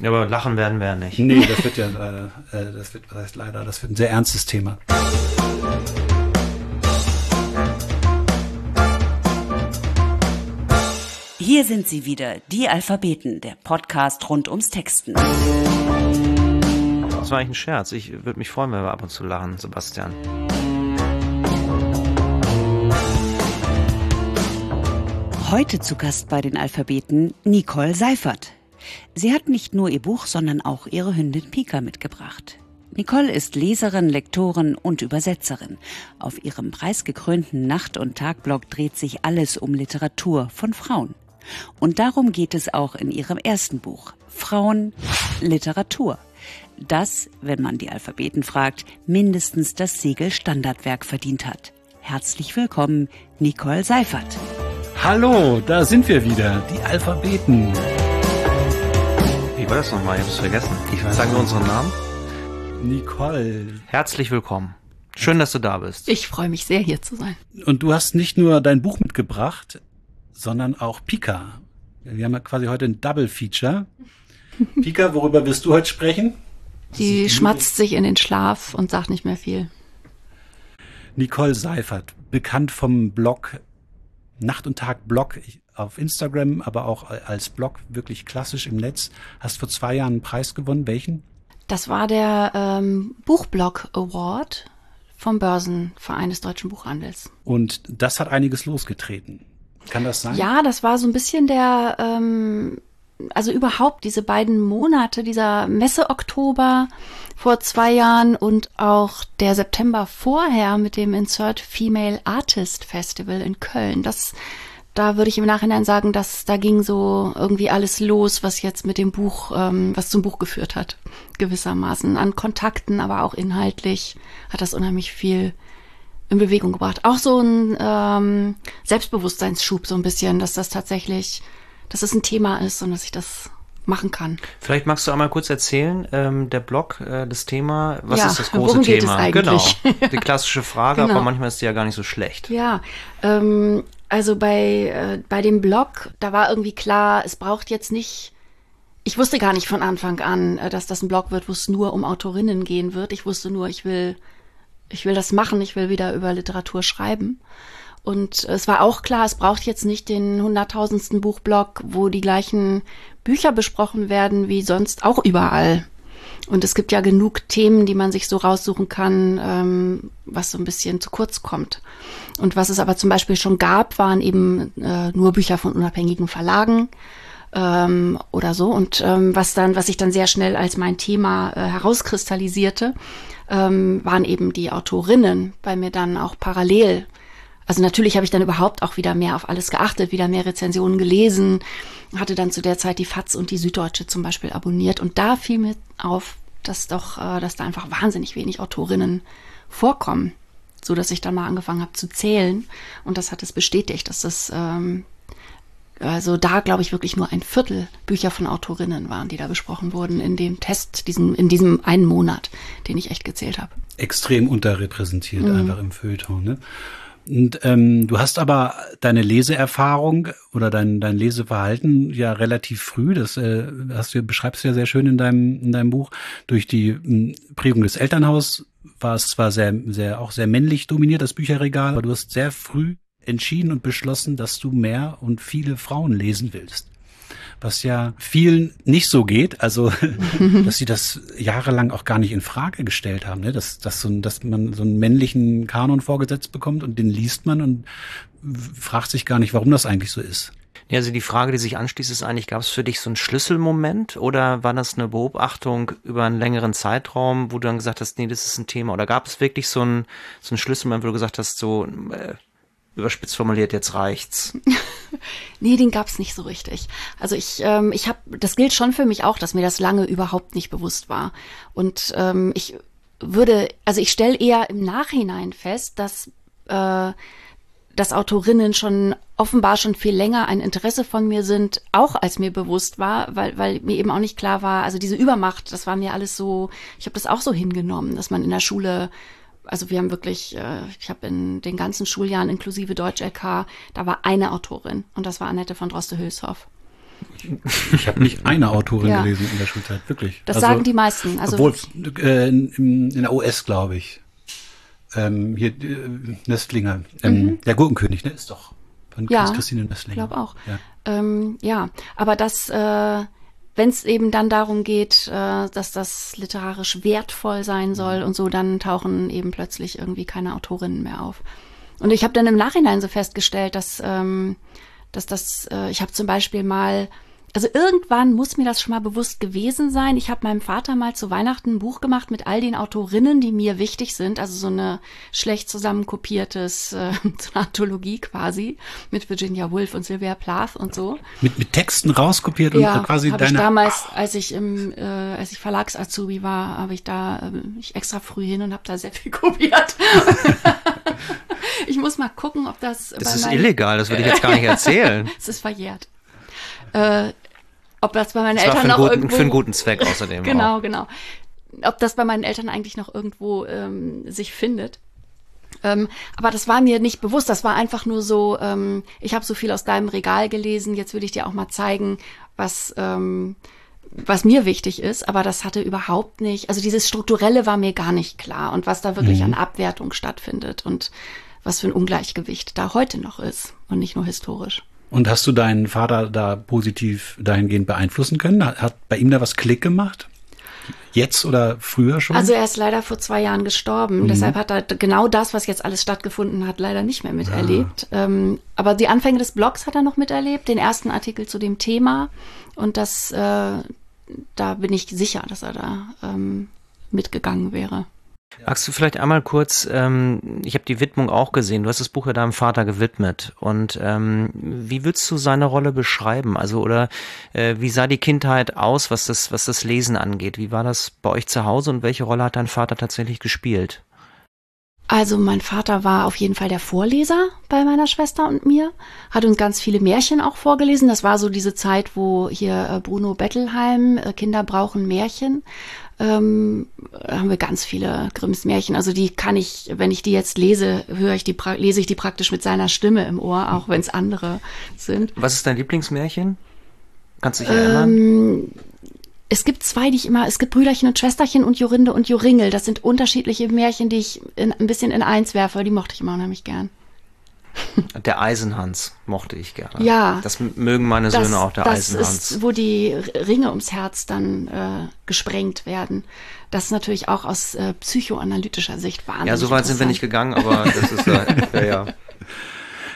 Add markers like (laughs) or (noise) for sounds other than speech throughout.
Ja, aber lachen werden wir ja nicht. Nee, das wird ja, äh, äh, das wird, was heißt leider, das wird ein sehr ernstes Thema. Hier sind sie wieder, die Alphabeten, der Podcast rund ums Texten. Das war eigentlich ein Scherz. Ich würde mich freuen, wenn wir ab und zu lachen, Sebastian. Heute zu Gast bei den Alphabeten Nicole Seifert. Sie hat nicht nur ihr Buch, sondern auch ihre Hündin Pika mitgebracht. Nicole ist Leserin, Lektorin und Übersetzerin. Auf ihrem preisgekrönten Nacht- und Tagblog dreht sich alles um Literatur von Frauen. Und darum geht es auch in ihrem ersten Buch. Frauen, Literatur. Das, wenn man die Alphabeten fragt, mindestens das Siegel Standardwerk verdient hat. Herzlich willkommen, Nicole Seifert. Hallo, da sind wir wieder, die Alphabeten. Wie war das nochmal? Ich hab's vergessen. Ich weiß Sagen wir unseren Namen? Nicole. Herzlich willkommen. Schön, dass du da bist. Ich freue mich sehr, hier zu sein. Und du hast nicht nur dein Buch mitgebracht, sondern auch Pika. Wir haben ja quasi heute ein Double Feature. Pika, worüber wirst du heute sprechen? Die schmatzt sich in den Schlaf und sagt nicht mehr viel. Nicole Seifert, bekannt vom Blog Nacht und Tag Blog auf Instagram, aber auch als Blog wirklich klassisch im Netz. Hast vor zwei Jahren einen Preis gewonnen. Welchen? Das war der ähm, Buchblog Award vom Börsenverein des Deutschen Buchhandels. Und das hat einiges losgetreten. Kann das sein? Ja, das war so ein bisschen der, ähm, also überhaupt diese beiden Monate, dieser Messe-Oktober vor zwei Jahren und auch der September vorher mit dem Insert Female Artist Festival in Köln. Das, da würde ich im Nachhinein sagen, dass da ging so irgendwie alles los, was jetzt mit dem Buch, ähm, was zum Buch geführt hat, gewissermaßen an Kontakten, aber auch inhaltlich hat das unheimlich viel in Bewegung gebracht. Auch so ein ähm, Selbstbewusstseinsschub so ein bisschen, dass das tatsächlich, dass es ein Thema ist und dass ich das machen kann. Vielleicht magst du einmal kurz erzählen, ähm, der Blog, äh, das Thema, was Ja, ist das (laughs) große Thema? Genau. Die (laughs) klassische Frage, Genau. aber manchmal ist die ja gar nicht so schlecht. Ja, ähm, also bei, äh, bei dem Blog, da war irgendwie klar, es braucht jetzt nicht, ich wusste gar nicht von Anfang an, äh, dass das ein Blog wird, wo es nur um Autorinnen gehen wird. Ich wusste nur, ich will, ich will das machen, ich will wieder über Literatur schreiben. Und es war auch klar, es braucht jetzt nicht den hunderttausendsten Buchblog, wo die gleichen Bücher besprochen werden wie sonst auch überall. Und es gibt ja genug Themen, die man sich so raussuchen kann, ähm, was so ein bisschen zu kurz kommt. Und was es aber zum Beispiel schon gab, waren eben äh, nur Bücher von unabhängigen Verlagen ähm, oder so. Und ähm, was dann, was sich dann sehr schnell als mein Thema äh, herauskristallisierte, ähm, waren eben die Autorinnen bei mir dann auch parallel. Also natürlich habe ich dann überhaupt auch wieder mehr auf alles geachtet, wieder mehr Rezensionen gelesen, hatte dann zu der Zeit die FAZ und die Süddeutsche zum Beispiel abonniert und da fiel mir auf, dass doch, äh, dass da einfach wahnsinnig wenig Autorinnen vorkommen, so dass ich dann mal angefangen habe zu zählen und das hat es bestätigt, dass das ähm, also da glaube ich wirklich nur ein Viertel Bücher von Autorinnen waren, die da besprochen wurden in dem Test, diesen, in diesem einen Monat, den ich echt gezählt habe. Extrem unterrepräsentiert Mhm. einfach im Feuilleton. Ne? Und ähm, du hast aber deine Leseerfahrung oder dein, dein Leseverhalten ja relativ früh, das äh, hast du, beschreibst du ja sehr schön in deinem, in deinem Buch, durch die m, Prägung des Elternhaus war es zwar sehr, sehr, auch sehr männlich dominiert, das Bücherregal, aber du hast sehr früh entschieden und beschlossen, dass du mehr und viele Frauen lesen willst. Was ja vielen nicht so geht, also (laughs) dass sie das jahrelang auch gar nicht in Frage gestellt haben, ne? dass, dass, so ein, dass man so einen männlichen Kanon vorgesetzt bekommt und den liest man und fragt sich gar nicht, warum das eigentlich so ist. Ja, also die Frage, die sich anschließt, ist eigentlich, gab es für dich so einen Schlüsselmoment oder war das eine Beobachtung über einen längeren Zeitraum, wo du dann gesagt hast, nee, das ist ein Thema? Oder gab es wirklich so einen, so einen Schlüsselmoment, wo du gesagt hast, so äh, überspitzt formuliert, jetzt reicht's? (laughs) Nee, den gab's nicht so richtig. Also ich, ähm, ich habe, das gilt schon für mich auch, dass mir das lange überhaupt nicht bewusst war. Und ähm, ich würde, also ich stelle eher im Nachhinein fest, dass äh, dass Autorinnen schon offenbar schon viel länger ein Interesse von mir sind, auch als mir bewusst war, weil, weil mir eben auch nicht klar war, also diese Übermacht, das war mir alles so, ich habe das auch so hingenommen, dass man in der Schule, also wir haben wirklich, äh, ich habe in den ganzen Schuljahren inklusive Deutsch LK, da war eine Autorin und das war Annette von Droste-Hülshoff. Ich habe nicht eine Autorin ja. gelesen in der Schulzeit, wirklich. Das also, sagen die meisten. Also obwohl äh, in, in, der OS, glaube ich. Ähm, hier äh, Nestlinger, ähm, mhm. der Gurkenkönig, ne, ist doch von ja, Christine Nestlinger. Ich glaube auch. Ja. Ähm, ja, aber das, äh, wenn es eben dann darum geht, äh, dass das literarisch wertvoll sein soll und so, dann tauchen eben plötzlich irgendwie keine Autorinnen mehr auf. Und ich habe dann im Nachhinein so festgestellt, dass, ähm, dass das, äh, ich habe zum Beispiel mal also irgendwann muss mir das schon mal bewusst gewesen sein. Ich habe meinem Vater mal zu Weihnachten ein Buch gemacht mit all den Autorinnen, die mir wichtig sind. Also so eine schlecht zusammenkopiertes, äh, (laughs) so eine Anthologie quasi mit Virginia Woolf und Sylvia Plath und so. Mit, mit Texten rauskopiert ja, und quasi deine. Ich damals, als ich im, äh, als ich Verlagsazubi war, habe ich da äh, ich extra früh hin und habe da sehr viel (laughs) kopiert. ich muss mal gucken, ob das. Das ist illegal. Das würde ich jetzt gar nicht erzählen. (laughs) es ist verjährt. Äh, ob das bei meinen das Eltern für noch guten, irgendwo für einen guten Zweck außerdem. (laughs) genau, auch. genau. Ob das bei meinen Eltern eigentlich noch irgendwo ähm, sich findet. Ähm, aber das war mir nicht bewusst. Das war einfach nur so, ähm, ich habe so viel aus deinem Regal gelesen, jetzt würde ich dir auch mal zeigen, was, ähm, was mir wichtig ist. Aber das hatte überhaupt nicht, also dieses Strukturelle war mir gar nicht klar und was da wirklich mhm. an Abwertung stattfindet und was für ein Ungleichgewicht da heute noch ist und nicht nur historisch. Und hast du deinen Vater da positiv dahingehend beeinflussen können? Hat bei ihm da was Klick gemacht? Jetzt oder früher schon? Also er ist leider vor zwei Jahren gestorben. Mhm. Deshalb hat er genau das, was jetzt alles stattgefunden hat, leider nicht mehr miterlebt. Ja. Ähm, aber die Anfänge des Blogs hat er noch miterlebt, den ersten Artikel zu dem Thema. Und das, äh, da bin ich sicher, dass er da ähm, mitgegangen wäre. Magst du vielleicht einmal kurz, ähm, ich habe die Widmung auch gesehen, du hast das Buch ja deinem Vater gewidmet und ähm, wie würdest du seine Rolle beschreiben? Also oder äh, wie sah die Kindheit aus, was das, was das Lesen angeht? Wie war das bei euch zu Hause und welche Rolle hat dein Vater tatsächlich gespielt? Also mein Vater war auf jeden Fall der Vorleser bei meiner Schwester und mir, hat uns ganz viele Märchen auch vorgelesen. Das war so diese Zeit, wo hier äh, Bruno Bettelheim, äh, Kinder brauchen Märchen, ähm, haben wir ganz viele Grimms Märchen. Also die kann ich, wenn ich die jetzt lese, höre ich die, lese ich die praktisch mit seiner Stimme im Ohr, auch wenn es andere sind. Was ist dein Lieblingsmärchen? Kannst du dich erinnern? Ähm, es gibt zwei, die ich immer, es gibt Brüderchen und Schwesterchen und Jorinde und Joringel. Das sind unterschiedliche Märchen, die ich in, ein bisschen in eins werfe. Die mochte ich immer unheimlich gern. Der Eisenhans mochte ich gerne. Ja. Das mögen meine das, Söhne auch, der das Eisenhans. Ist, wo die Ringe ums Herz dann äh, gesprengt werden. Das ist natürlich auch aus äh, psychoanalytischer Sicht wahnsinnig Ja, so weit sind wir nicht gegangen, aber das ist äh, (laughs) ja, ja.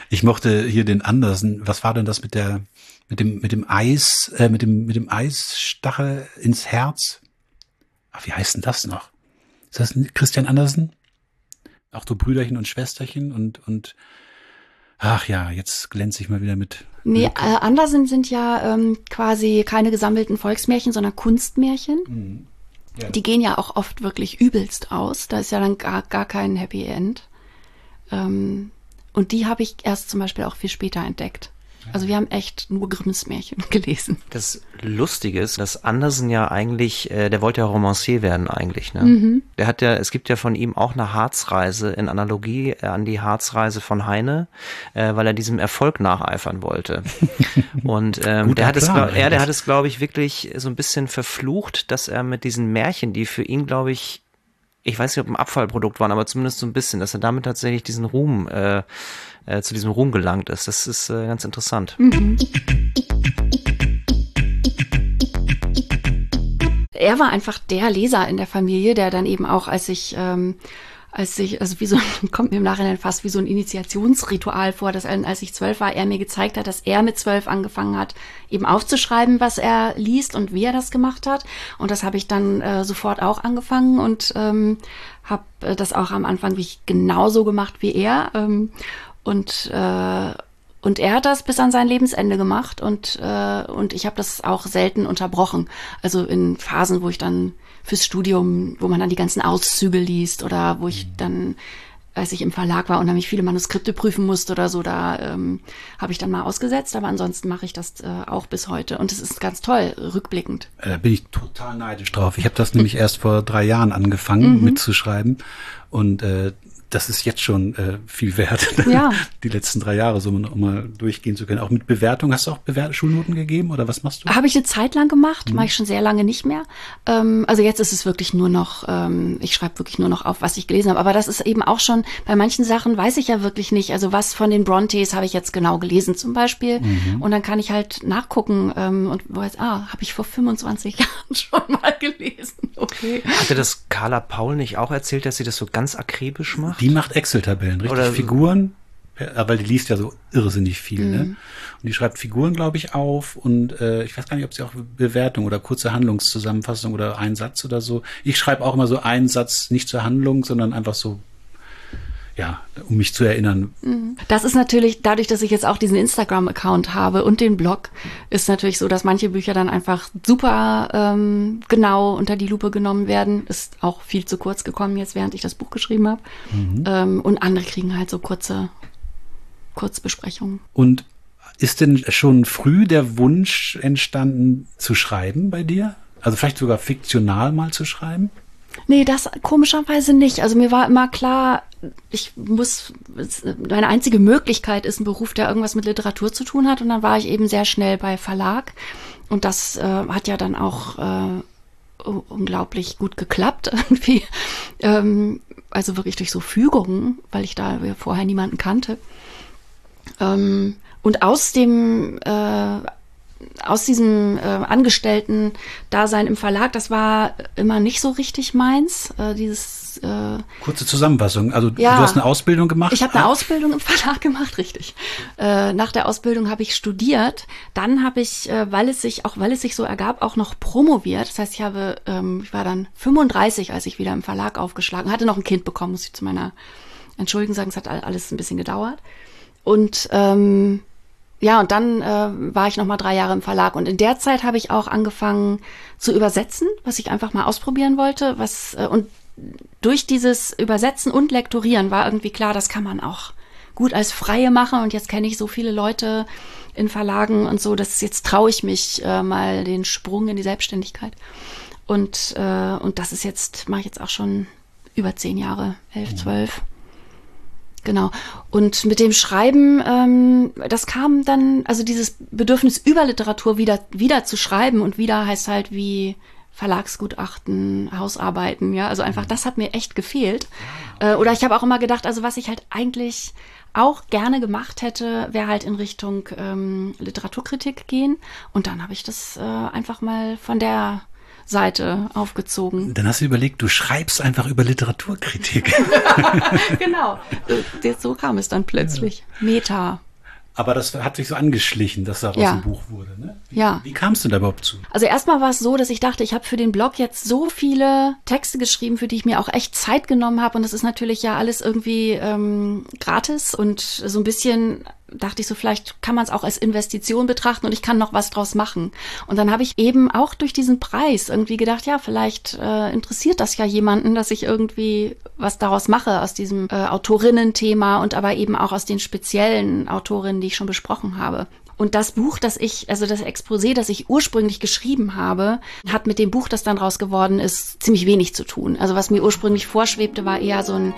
Ich mochte hier den Andersen. Was war denn das mit der, mit dem, mit dem Eis, äh, mit dem, mit dem Eisstachel ins Herz? Ach, wie heißt denn das noch? Ist das Christian Andersen? Auch so Brüderchen und Schwesterchen und, und ach ja, jetzt glänze ich mal wieder mit. Nee, äh, Andersen sind ja ähm, quasi keine gesammelten Volksmärchen, sondern Kunstmärchen. Mhm. Ja. Die gehen ja auch oft wirklich übelst aus. Da ist ja dann gar, gar kein Happy End. Ähm, und die habe ich erst zum Beispiel auch viel später entdeckt. Also wir haben echt nur Grimms Märchen (laughs) gelesen. Das Lustige ist, dass Andersen ja eigentlich, äh, der wollte ja Romancier werden eigentlich. Ne? Mhm. Der hat ja, es gibt ja von ihm auch eine Harzreise in Analogie äh, an die Harzreise von Heine, äh, weil er diesem Erfolg nacheifern wollte. (laughs) Und ähm, der, hat es, glaub, er, der hat es, glaube ich, wirklich so ein bisschen verflucht, dass er mit diesen Märchen, die für ihn, glaube ich, ich weiß nicht, ob ein Abfallprodukt waren, aber zumindest so ein bisschen, dass er damit tatsächlich diesen Ruhm äh, äh, zu diesem Ruhm gelangt ist. Das ist äh, ganz interessant. Er war einfach der Leser in der Familie, der dann eben auch, als ich ähm, als ich, also wie so, (laughs) kommt mir im Nachhinein fast wie so ein Initiationsritual vor, dass als ich zwölf war, er mir gezeigt hat, dass er mit zwölf angefangen hat, eben aufzuschreiben, was er liest und wie er das gemacht hat. Und das habe ich dann äh, sofort auch angefangen und ähm, habe äh, das auch am Anfang wie ich genauso gemacht wie er. Ähm, und äh, und er hat das bis an sein Lebensende gemacht und äh, und ich habe das auch selten unterbrochen. Also in Phasen, wo ich dann fürs Studium, wo man dann die ganzen Auszüge liest oder wo ich dann als ich im Verlag war und nämlich viele Manuskripte prüfen musste oder so, da ähm, habe ich dann mal ausgesetzt, aber ansonsten mache ich das äh, auch bis heute und es ist ganz toll, rückblickend. Da bin ich total neidisch drauf. Ich habe das nämlich (laughs) erst vor drei Jahren angefangen mhm. mitzuschreiben und äh, das ist jetzt schon äh, viel wert, (laughs) ja. die letzten drei Jahre so um mal durchgehen zu können. Auch mit Bewertung, hast du auch Bewert Schulnoten gegeben oder was machst du? Habe ich eine Zeit lang gemacht, mhm. mache ich schon sehr lange nicht mehr. Ähm, also jetzt ist es wirklich nur noch, ähm, ich schreibe wirklich nur noch auf, was ich gelesen habe. Aber das ist eben auch schon, bei manchen Sachen weiß ich ja wirklich nicht. Also was von den Brontes habe ich jetzt genau gelesen zum Beispiel. Mhm. Und dann kann ich halt nachgucken ähm, und weiß, ah, habe ich vor 25 (laughs) Jahren schon mal gelesen. Okay. Hatte das Carla Paul nicht auch erzählt, dass sie das so ganz akribisch macht? Die macht Excel-Tabellen, richtig? Oder Figuren, weil die liest ja so irrsinnig viel, ne? mhm. ne? Und die schreibt Figuren, glaube ich, auf und äh, ich weiß gar nicht, ob sie auch Bewertung oder kurze Handlungszusammenfassung oder einen Satz oder so. Ich schreibe auch immer so einen Satz nicht zur Handlung, sondern einfach so ja, um mich zu erinnern. Mhm. Das ist natürlich, dadurch, dass ich jetzt auch diesen Instagram-Account habe und den Blog, ist natürlich so, dass manche Bücher dann einfach super ähm, genau unter die Lupe genommen werden. Ist auch viel zu kurz gekommen jetzt, während ich das Buch geschrieben habe. Mhm. Ähm, und andere kriegen halt so kurze Kurzbesprechungen. Und ist denn schon früh der Wunsch entstanden, zu schreiben bei dir? Also vielleicht sogar fiktional mal zu schreiben? Nee, das komischerweise nicht. Also mir war immer klar, ich muss, meine einzige Möglichkeit ist ein Beruf, der irgendwas mit Literatur zu tun hat. Und dann war ich eben sehr schnell bei Verlag. Und das äh, hat ja dann auch äh, unglaublich gut geklappt (laughs) irgendwie. Ähm, also wirklich durch so Fügungen, weil ich da vorher niemanden kannte. Ähm, und aus dem äh, aus diesem äh, Angestellten-Dasein im Verlag, das war immer nicht so richtig meins. Äh, dieses äh, kurze Zusammenfassung. Also ja, du hast eine Ausbildung gemacht. Ich habe eine Ausbildung im Verlag gemacht, richtig. Äh, nach der Ausbildung habe ich studiert. Dann habe ich, äh, weil es sich auch weil es sich so ergab, auch noch promoviert. Das heißt, ich habe, ähm, ich war dann 35, als ich wieder im Verlag aufgeschlagen hatte, noch ein Kind bekommen, muss ich zu meiner Entschuldigung sagen. Es hat alles ein bisschen gedauert. Und ähm, ja, und dann äh, war ich noch mal drei Jahre im Verlag und in der Zeit habe ich auch angefangen zu übersetzen, was ich einfach mal ausprobieren wollte. Was äh, und durch dieses Übersetzen und Lektorieren war irgendwie klar, das kann man auch gut als Freie machen. Und jetzt kenne ich so viele Leute in Verlagen und so, dass jetzt traue ich mich äh, mal den Sprung in die Selbstständigkeit. Und äh, und das ist jetzt mache ich jetzt auch schon über zehn Jahre, elf, zwölf. Genau. Und mit dem Schreiben, ähm, das kam dann, also dieses Bedürfnis über Literatur wieder, wieder zu schreiben und wieder heißt halt wie Verlagsgutachten, Hausarbeiten, ja. Also einfach, das hat mir echt gefehlt. Äh, oder ich habe auch immer gedacht, also was ich halt eigentlich auch gerne gemacht hätte, wäre halt in Richtung ähm, Literaturkritik gehen. Und dann habe ich das äh, einfach mal von der Seite aufgezogen. Dann hast du überlegt, du schreibst einfach über Literaturkritik. (laughs) genau. (laughs) So kam es dann plötzlich. Meta. Aber das hat sich so angeschlichen, dass daraus ja. ein Buch wurde. Ne? Wie, ja. Wie kamst du da überhaupt zu? Also erstmal war es so, dass ich dachte, ich habe für den Blog jetzt so viele Texte geschrieben, für die ich mir auch echt Zeit genommen habe. Und das ist natürlich ja alles irgendwie ähm, gratis und so ein bisschen dachte ich so, vielleicht kann man es auch als Investition betrachten und ich kann noch was draus machen. Und dann habe ich eben auch durch diesen Preis irgendwie gedacht, ja, vielleicht äh, interessiert das ja jemanden, dass ich irgendwie was daraus mache aus diesem äh, Autorinnen-Thema und aber eben auch aus den speziellen Autorinnen, die ich schon besprochen habe. Und das Buch, das ich, also das Exposé, das ich ursprünglich geschrieben habe, hat mit dem Buch, das dann raus geworden ist, ziemlich wenig zu tun. Also was mir ursprünglich vorschwebte, war eher so ein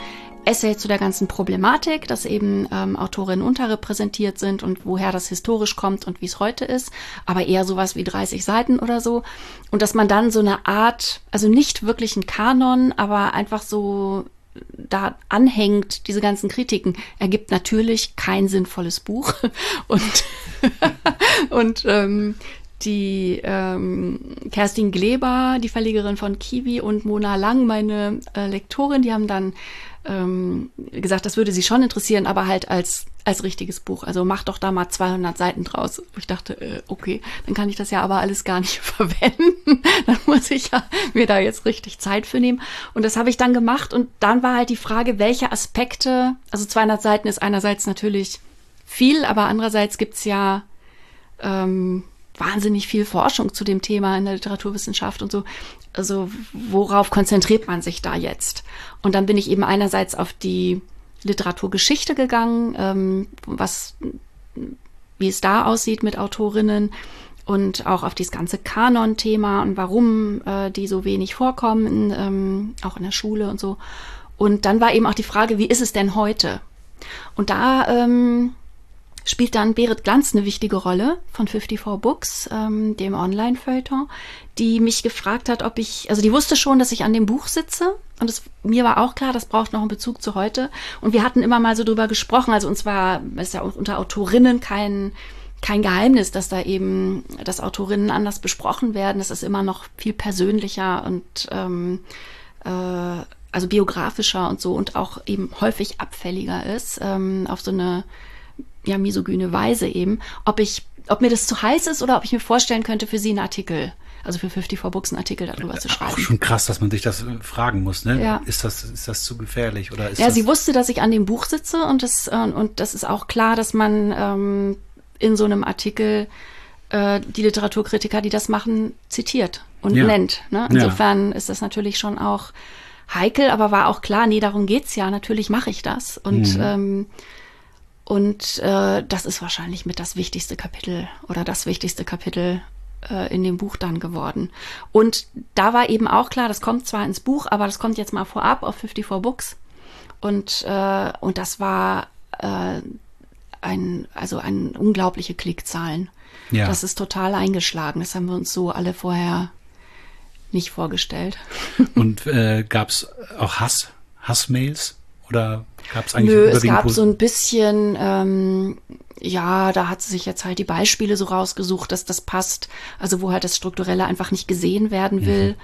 Essay zu der ganzen Problematik, dass eben ähm, Autorinnen unterrepräsentiert sind und woher das historisch kommt und wie es heute ist, aber eher sowas wie 30 Seiten oder so. Und dass man dann so eine Art, also nicht wirklich ein Kanon, aber einfach so da anhängt, diese ganzen Kritiken, ergibt natürlich kein sinnvolles Buch. (laughs) Und, (laughs) und ähm, die ähm, Kerstin Gleber, die Verlegerin von Kiwi und Mona Lang, meine äh, Lektorin, die haben dann ähm, gesagt, das würde sie schon interessieren, aber halt als als richtiges Buch. Also mach doch da mal 200 Seiten draus. Ich dachte, äh, okay, dann kann ich das ja aber alles gar nicht (laughs) verwenden. dann muss ich ja mir da jetzt richtig Zeit für nehmen. Und das habe ich dann gemacht. Und dann war halt die Frage, welche Aspekte, also 200 Seiten ist einerseits natürlich viel, aber andererseits gibt's ja ähm, wahnsinnig viel Forschung zu dem Thema in der Literaturwissenschaft und so. Also worauf konzentriert man sich da jetzt? Und dann bin ich eben einerseits auf die Literaturgeschichte gegangen, ähm, was, wie es da aussieht mit Autorinnen und auch auf dieses ganze Kanon-Thema und warum äh, die so wenig vorkommen, ähm, auch in der Schule und so. Und dann war eben auch die Frage, wie ist es denn heute? Und da ähm, spielt dann Berit Glanz eine wichtige Rolle von 54 Books, ähm, dem Online-Feuilleton, die mich gefragt hat, ob ich, also die wusste schon, dass ich an dem Buch sitze und es, mir war auch klar, das braucht noch einen Bezug zu heute. Und wir hatten immer mal so drüber gesprochen, also uns war, ist ja unter Autorinnen kein, kein Geheimnis, dass da eben, dass Autorinnen anders besprochen werden. Das ist immer noch viel persönlicher und ähm, äh, also biografischer und so und auch eben häufig abfälliger ist, ähm, auf so eine ja, misogyne Weise eben, ob ich, ob mir das zu heiß ist oder ob ich mir vorstellen könnte, für sie einen Artikel, also für 54 Books einen Artikel darüber zu schreiben. Auch schon krass, dass man sich das äh, fragen muss, ne? Ja. Ist das, ist das zu gefährlich oder ist Ja, das sie wusste, dass ich an dem Buch sitze und das, äh, und das ist auch klar, dass man ähm, in so einem Artikel äh, die Literaturkritiker, die das machen, zitiert und Ja. nennt. Ne? Ja. Insofern ist das natürlich schon auch heikel, aber war auch klar, nee, darum geht's ja, natürlich mache ich das. Und, Mhm. ähm, und äh, das ist wahrscheinlich mit das wichtigste Kapitel oder das wichtigste Kapitel äh, in dem Buch dann geworden. Und da war eben auch klar, das kommt zwar ins Buch, aber das kommt jetzt mal vorab auf 54 Books. Und, äh, und das war äh, ein, also ein unglaubliche Klickzahlen. Ja. Das ist total eingeschlagen. Das haben wir uns so alle vorher nicht vorgestellt. Und äh, gab es auch Hass, Hassmails? Oder gab es eigentlich Nö, es gab so ein bisschen, ähm, ja, da hat sie sich jetzt halt die Beispiele so rausgesucht, dass das passt. Also wo halt das Strukturelle einfach nicht gesehen werden will.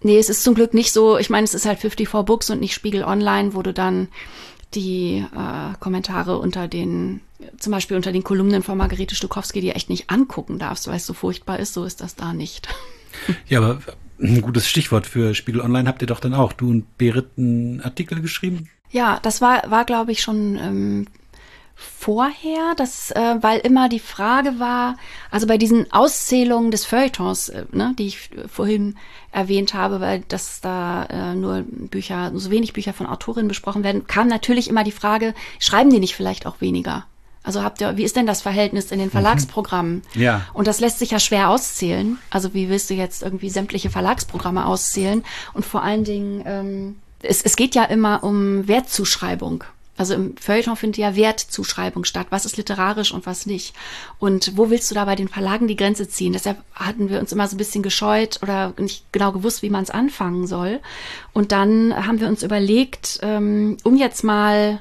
Nee, es ist zum Glück nicht so, ich meine, es ist halt 54 Books und nicht Spiegel Online, wo du dann die äh, Kommentare unter den, zum Beispiel unter den Kolumnen von Margarete Stukowski, die echt nicht angucken darfst, weil es so furchtbar ist, so ist das da nicht. Ja, aber ein gutes Stichwort für Spiegel Online habt ihr doch dann auch. Du und Berit einen Artikel geschrieben? Ja, das war, war glaube ich, schon ähm, vorher, das, äh, weil immer die Frage war, also bei diesen Auszählungen des Feuilletons, äh, ne, die ich vorhin erwähnt habe, weil das da äh, nur Bücher, so wenig Bücher von Autorinnen besprochen werden, kam natürlich immer die Frage, schreiben die nicht vielleicht auch weniger? Also habt ihr, wie ist denn das Verhältnis in den Verlagsprogrammen? Ja. Und das lässt sich ja schwer auszählen. Also wie willst du jetzt irgendwie sämtliche Verlagsprogramme auszählen? Und vor allen Dingen, ähm, es, es geht ja immer um Wertzuschreibung. Also im Feuilleton findet ja Wertzuschreibung statt. Was ist literarisch und was nicht? Und wo willst du da bei den Verlagen die Grenze ziehen? Deshalb hatten wir uns immer so ein bisschen gescheut oder nicht genau gewusst, wie man es anfangen soll. Und dann haben wir uns überlegt, ähm, um jetzt mal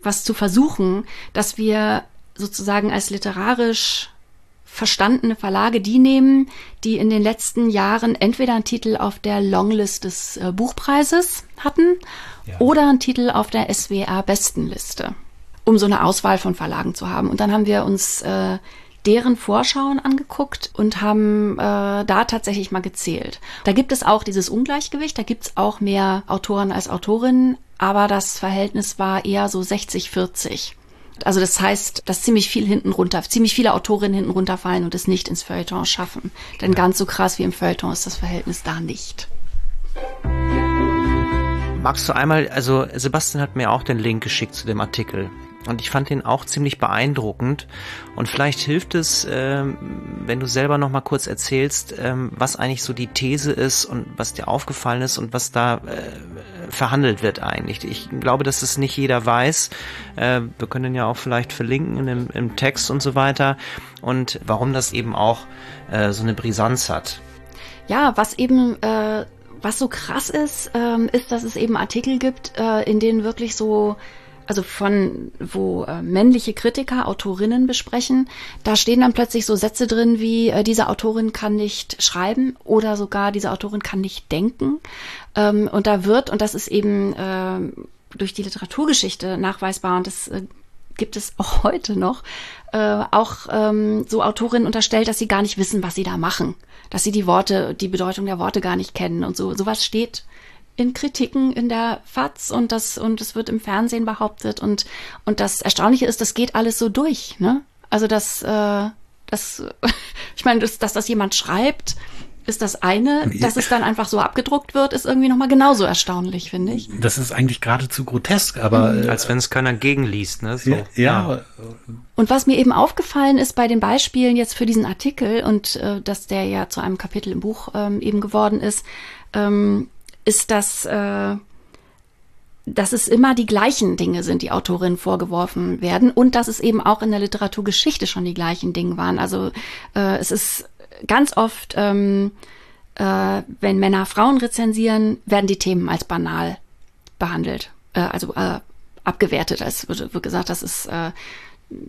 was zu versuchen, dass wir sozusagen als literarisch verstandene Verlage die nehmen, die in den letzten Jahren entweder einen Titel auf der Longlist des äh, Buchpreises hatten Ja. oder einen Titel auf der SWR Bestenliste, um so eine Auswahl von Verlagen zu haben. Und dann haben wir uns äh, deren Vorschauen angeguckt und haben äh, da tatsächlich mal gezählt. Da gibt es auch dieses Ungleichgewicht, da gibt es auch mehr Autoren als Autorinnen, aber das Verhältnis war eher so 60-40. Also das heißt, dass ziemlich viel hinten runter, ziemlich viele Autorinnen hinten runterfallen und es nicht ins Feuilleton schaffen. Denn ganz so krass wie im Feuilleton ist das Verhältnis da nicht. Magst du einmal, also Sebastian hat mir auch den Link geschickt zu dem Artikel. Und ich fand den auch ziemlich beeindruckend. Und vielleicht hilft es, ähm, wenn du selber noch mal kurz erzählst, ähm, was eigentlich so die These ist und was dir aufgefallen ist und was da äh, verhandelt wird eigentlich. Ich glaube, dass es nicht jeder weiß. Äh, wir können ja auch vielleicht verlinken in dem, im Text und so weiter. Und warum das eben auch äh, so eine Brisanz hat. Ja, was eben, äh, was so krass ist, ähm, ist, dass es eben Artikel gibt, äh, in denen wirklich so, also von, wo äh, männliche Kritiker Autorinnen besprechen, da stehen dann plötzlich so Sätze drin wie, äh, diese Autorin kann nicht schreiben oder sogar diese Autorin kann nicht denken. Ähm, und da wird, und das ist eben äh, durch die Literaturgeschichte nachweisbar und das äh, gibt es auch (laughs) heute noch, äh, auch ähm, so Autorinnen unterstellt, dass sie gar nicht wissen, was sie da machen. Dass sie die Worte, die Bedeutung der Worte gar nicht kennen und so. Sowas steht in Kritiken in der FAZ und das, und es wird im Fernsehen behauptet und, und das Erstaunliche ist, das geht alles so durch, ne? Also das, äh, das, (laughs) ich meine, dass, dass das jemand schreibt, ist das eine, dass es dann einfach so abgedruckt wird, ist irgendwie nochmal genauso erstaunlich, finde ich. Das ist eigentlich geradezu grotesk, aber äh, Als wenn es keiner gegenliest, ne? So. ja, ja, Und was mir eben aufgefallen ist bei den Beispielen jetzt für diesen Artikel und äh, dass der ja zu einem Kapitel im Buch ähm, eben geworden ist, ähm, ist, dass, äh, dass es immer die gleichen Dinge sind, die Autorinnen vorgeworfen werden und dass es eben auch in der Literaturgeschichte schon die gleichen Dinge waren. Also äh, es ist ganz oft, ähm, äh, wenn Männer Frauen rezensieren, werden die Themen als banal behandelt, äh, also äh, abgewertet. Es wird, wird gesagt, das ist äh,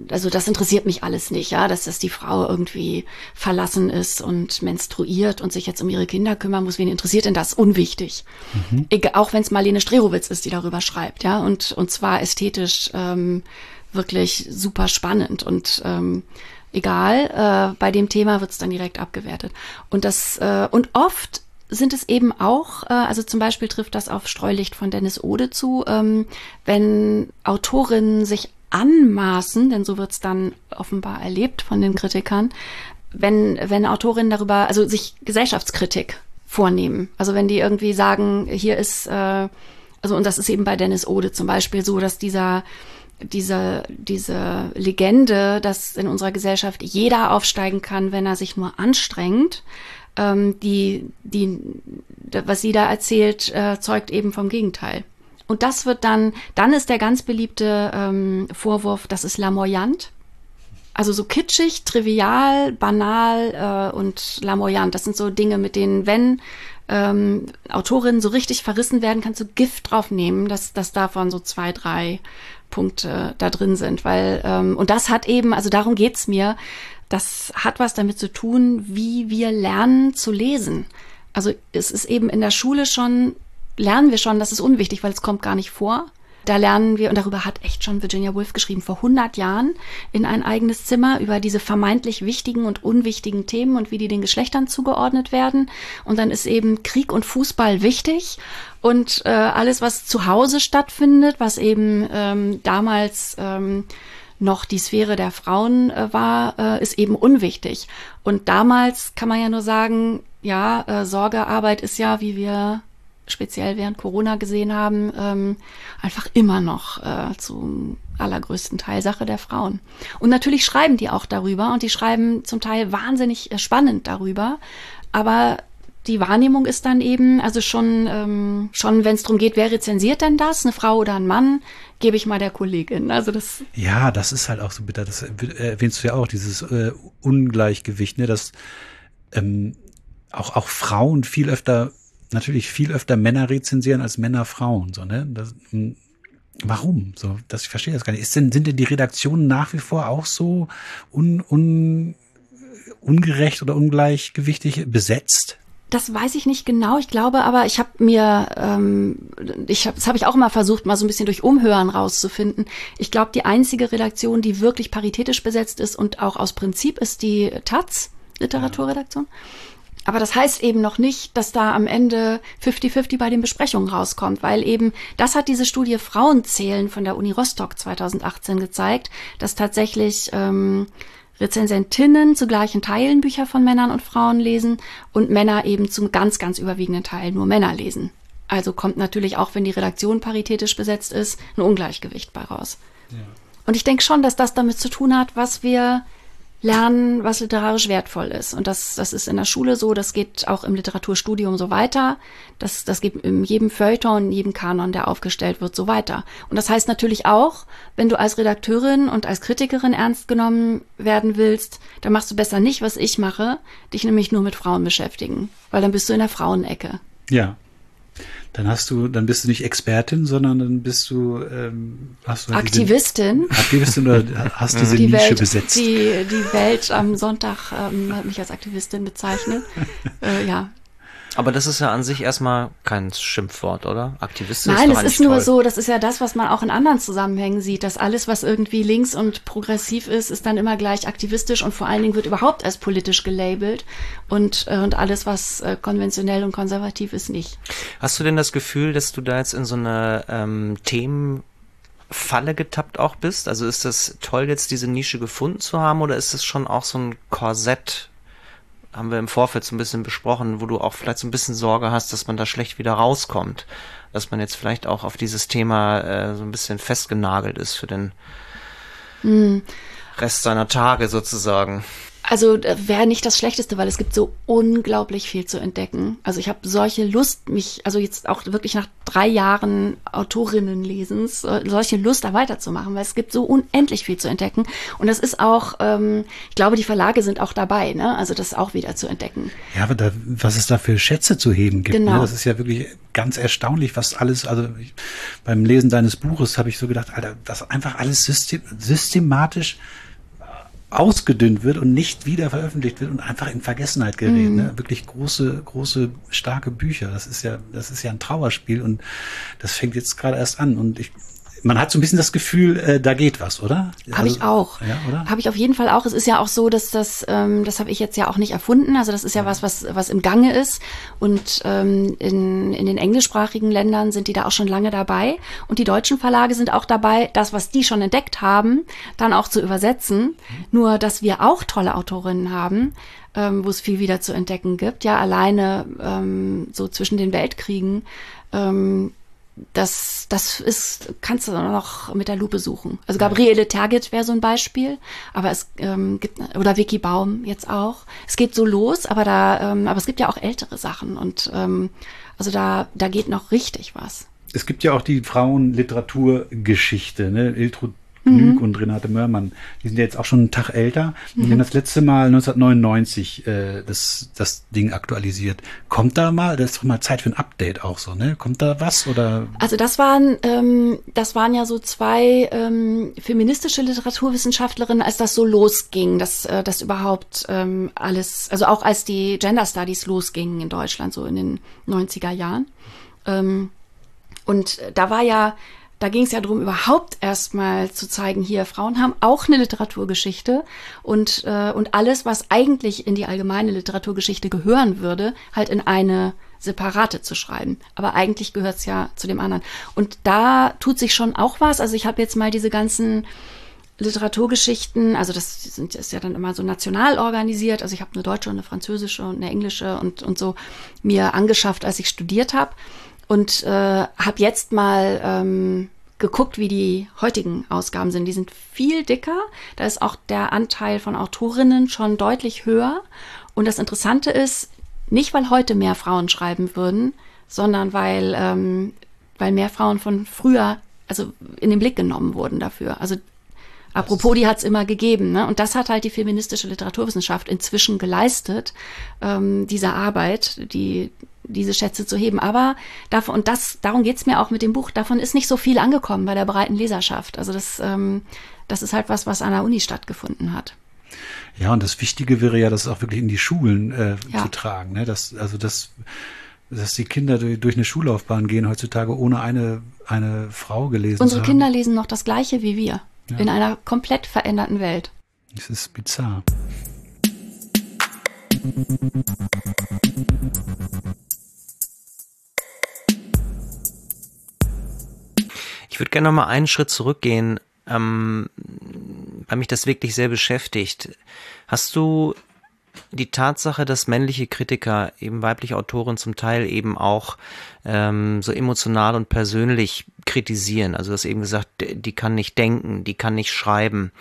also das interessiert mich alles nicht, ja, dass das die Frau irgendwie verlassen ist und menstruiert und sich jetzt um ihre Kinder kümmern muss. Wen interessiert denn das? Unwichtig. Mhm. Egal, auch wenn es Marlene Strerowitz ist, die darüber schreibt, ja, und und zwar ästhetisch ähm, wirklich super spannend und ähm, egal, äh, bei dem Thema wird es dann direkt abgewertet. Und das äh, und oft sind es eben auch, äh, also zum Beispiel trifft das auf Streulicht von Dennis Ode zu, ähm, wenn Autorinnen sich anmaßen, denn so wird es dann offenbar erlebt von den Kritikern, wenn, wenn Autorinnen darüber, also sich Gesellschaftskritik vornehmen. Also wenn die irgendwie sagen, hier ist, äh, also und das ist eben bei Dennis Ode zum Beispiel so, dass dieser diese, diese Legende, dass in unserer Gesellschaft jeder aufsteigen kann, wenn er sich nur anstrengt, ähm, die, die, was sie da erzählt, äh, zeugt eben vom Gegenteil. Und das wird dann, dann ist der ganz beliebte ähm, Vorwurf, das ist lamoyant. Also so kitschig, trivial, banal äh, und lamoyant. Das sind so Dinge, mit denen, wenn ähm, Autorinnen so richtig verrissen werden, kannst du Gift drauf nehmen, dass, dass davon so zwei, drei Punkte da drin sind. Weil, ähm, und das hat eben, also darum geht's mir, das hat was damit zu tun, wie wir lernen zu lesen. Also es ist eben in der Schule schon lernen wir schon, das ist unwichtig, weil es kommt gar nicht vor. Da lernen wir, und darüber hat echt schon Virginia Woolf geschrieben, vor 100 Jahren in ein eigenes Zimmer über diese vermeintlich wichtigen und unwichtigen Themen und wie die den Geschlechtern zugeordnet werden. Und dann ist eben Krieg und Fußball wichtig und äh, alles, was zu Hause stattfindet, was eben ähm, damals ähm, noch die Sphäre der Frauen äh, war, äh, ist eben unwichtig. Und damals kann man ja nur sagen, ja, äh, Sorgearbeit ist ja, wie wir speziell während Corona gesehen haben, ähm, einfach immer noch äh, zum allergrößten Teil Sache der Frauen. Und natürlich schreiben die auch darüber und die schreiben zum Teil wahnsinnig äh, spannend darüber, aber die Wahrnehmung ist dann eben, also schon, ähm, schon wenn es darum geht, wer rezensiert denn das, eine Frau oder ein Mann, gebe ich mal der Kollegin. Also das. Ja, das ist halt auch so bitter. Das erwähnst du ja auch, dieses äh, Ungleichgewicht, ne, dass ähm, auch, auch Frauen viel öfter natürlich viel öfter Männer rezensieren als Männer Frauen, so, ne? Das, hm, warum? So, das, ich verstehe das gar nicht. Ist denn, sind denn die Redaktionen nach wie vor auch so un, un, ungerecht oder ungleichgewichtig besetzt? Das weiß ich nicht genau. Ich glaube aber, ich habe mir, ähm, ich hab, das habe ich auch mal versucht, mal so ein bisschen durch Umhören rauszufinden. Ich glaube, die einzige Redaktion, die wirklich paritätisch besetzt ist und auch aus Prinzip ist die Taz, Literaturredaktion. Ja. Aber das heißt eben noch nicht, dass da am Ende 50-50 bei den Besprechungen rauskommt, weil eben das hat diese Studie Frauenzählen von der Uni Rostock 2018 gezeigt, dass tatsächlich ähm, Rezensentinnen zu gleichen Teilen Bücher von Männern und Frauen lesen und Männer eben zum ganz, ganz überwiegenden Teil nur Männer lesen. Also kommt natürlich auch, wenn die Redaktion paritätisch besetzt ist, ein Ungleichgewicht bei raus. Ja. Und ich denke schon, dass das damit zu tun hat, was wir lernen, was literarisch wertvoll ist. Und das, das ist in der Schule so, das geht auch im Literaturstudium so weiter. Das, das geht in jedem Feuilleton, in jedem Kanon, der aufgestellt wird, so weiter. Und das heißt natürlich auch, wenn du als Redakteurin und als Kritikerin ernst genommen werden willst, dann machst du besser nicht, was ich mache, dich nämlich nur mit Frauen beschäftigen. Weil dann bist du in der Frauenecke. Ja, dann hast du, dann bist du nicht Expertin, sondern dann bist du ähm, hast du Aktivistin. Diese, Aktivistin oder hast diese (laughs) die Nische Welt, besetzt? Die, die Welt am Sonntag ähm, hat mich als Aktivistin bezeichnet. (laughs) äh, ja, aber das ist ja an sich erstmal kein Schimpfwort, oder? Aktivist Nein, ist es ist nur so, das ist ja das, was man auch in anderen Zusammenhängen sieht, dass alles, was irgendwie links und progressiv ist, ist dann immer gleich aktivistisch und vor allen Dingen wird überhaupt als politisch gelabelt und, äh, und alles, was äh, konventionell und konservativ ist, nicht. Hast du denn das Gefühl, dass du da jetzt in so eine ähm, Themen Falle getappt auch bist? Also ist das toll, jetzt diese Nische gefunden zu haben oder ist es schon auch so ein Korsett, haben wir im Vorfeld so ein bisschen besprochen, wo du auch vielleicht so ein bisschen Sorge hast, dass man da schlecht wieder rauskommt. Dass man jetzt vielleicht auch auf dieses Thema äh, so ein bisschen festgenagelt ist für den mm. Rest seiner Tage sozusagen. Also wäre nicht das Schlechteste, weil es gibt so unglaublich viel zu entdecken. Also ich habe solche Lust, mich, also jetzt auch wirklich nach drei Jahren Autorinnenlesens, solche Lust da weiterzumachen, weil es gibt so unendlich viel zu entdecken. Und das ist auch, ähm, ich glaube, die Verlage sind auch dabei, ne? Also das auch wieder zu entdecken. Ja, aber da, was es da für Schätze zu heben gibt. Ne? Genau. Ne? Das ist ja wirklich ganz erstaunlich, was alles, also ich, beim Lesen deines Buches habe ich so gedacht, Alter, das einfach alles system, systematisch ausgedünnt wird und nicht wieder veröffentlicht wird und einfach in Vergessenheit gerät. Mhm. Ne? Wirklich große, große, starke Bücher. Das ist ja, das ist ja ein Trauerspiel und das fängt jetzt gerade erst an. Und ich man hat so ein bisschen das Gefühl, äh, da geht was, oder? Habe also, ich auch. Ja, oder? Habe ich auf jeden Fall auch. Es ist ja auch so, dass das, ähm, das habe ich jetzt ja auch nicht erfunden. Also das ist ja, ja. was, was, was im Gange ist. Und ähm, in, in den englischsprachigen Ländern sind die da auch schon lange dabei. Und die deutschen Verlage sind auch dabei, das, was die schon entdeckt haben, dann auch zu übersetzen. Mhm. Nur, dass wir auch tolle Autorinnen haben, ähm, wo es viel wieder zu entdecken gibt. Ja, alleine ähm, so zwischen den Weltkriegen. Ähm, das, das ist, kannst du noch mit der Lupe suchen. Also Gabriele Tergit wäre so ein Beispiel, aber es ähm, gibt, oder Vicky Baum jetzt auch. Es geht so los, aber da, ähm, aber es gibt ja auch ältere Sachen und ähm, also da, da geht noch richtig was. Es gibt ja auch die Frauenliteraturgeschichte, ne? Iltrud Gnüg mhm. und Renate Mörmann, die sind ja jetzt auch schon einen Tag älter. Mhm. Die haben das letzte Mal 1999 äh, das, das Ding aktualisiert. Kommt da mal, das ist doch mal Zeit für ein Update auch so, ne? Kommt da was oder? Also das waren, ähm, das waren ja so zwei ähm, feministische Literaturwissenschaftlerinnen, als das so losging, dass äh, das überhaupt ähm, alles, also auch als die Gender Studies losgingen in Deutschland, so in den 90er Jahren. Ähm, und da war ja da ging es ja darum, überhaupt erstmal zu zeigen, hier, Frauen haben auch eine Literaturgeschichte und, äh, und alles, was eigentlich in die allgemeine Literaturgeschichte gehören würde, halt in eine separate zu schreiben. Aber eigentlich gehört es ja zu dem anderen. Und da tut sich schon auch was. Also ich habe jetzt mal diese ganzen Literaturgeschichten, also das sind ist ja dann immer so national organisiert. Also ich habe eine deutsche und eine französische und eine englische und, und so mir angeschafft, als ich studiert habe und äh, habe jetzt mal ähm, geguckt, wie die heutigen Ausgaben sind. Die sind viel dicker. Da ist auch der Anteil von Autorinnen schon deutlich höher. Und das Interessante ist, nicht weil heute mehr Frauen schreiben würden, sondern weil, ähm, weil mehr Frauen von früher also in den Blick genommen wurden dafür. Also Apropos, die hat es immer gegeben. Ne? Und das hat halt die feministische Literaturwissenschaft inzwischen geleistet, ähm, diese Arbeit, die diese Schätze zu heben. Aber davon, und das, darum geht's mir auch mit dem Buch, davon ist nicht so viel angekommen bei der breiten Leserschaft. Also das, ähm, das ist halt was, was an der Uni stattgefunden hat. Ja, und das Wichtige wäre ja, das auch wirklich in die Schulen äh, ja. zu tragen. Ne? Das, also das, dass die Kinder durch, durch eine Schullaufbahn gehen heutzutage ohne eine, eine Frau gelesen Unsere zu haben. Kinder lesen noch das Gleiche wie wir. Ja. In einer komplett veränderten Welt. Das ist bizarr. Würde gerne noch mal einen Schritt zurückgehen, ähm, weil mich das wirklich sehr beschäftigt. Hast du die Tatsache, dass männliche Kritiker, eben weibliche Autoren zum Teil eben auch ähm, so emotional und persönlich kritisieren, also das eben gesagt, die kann nicht denken, die kann nicht schreiben.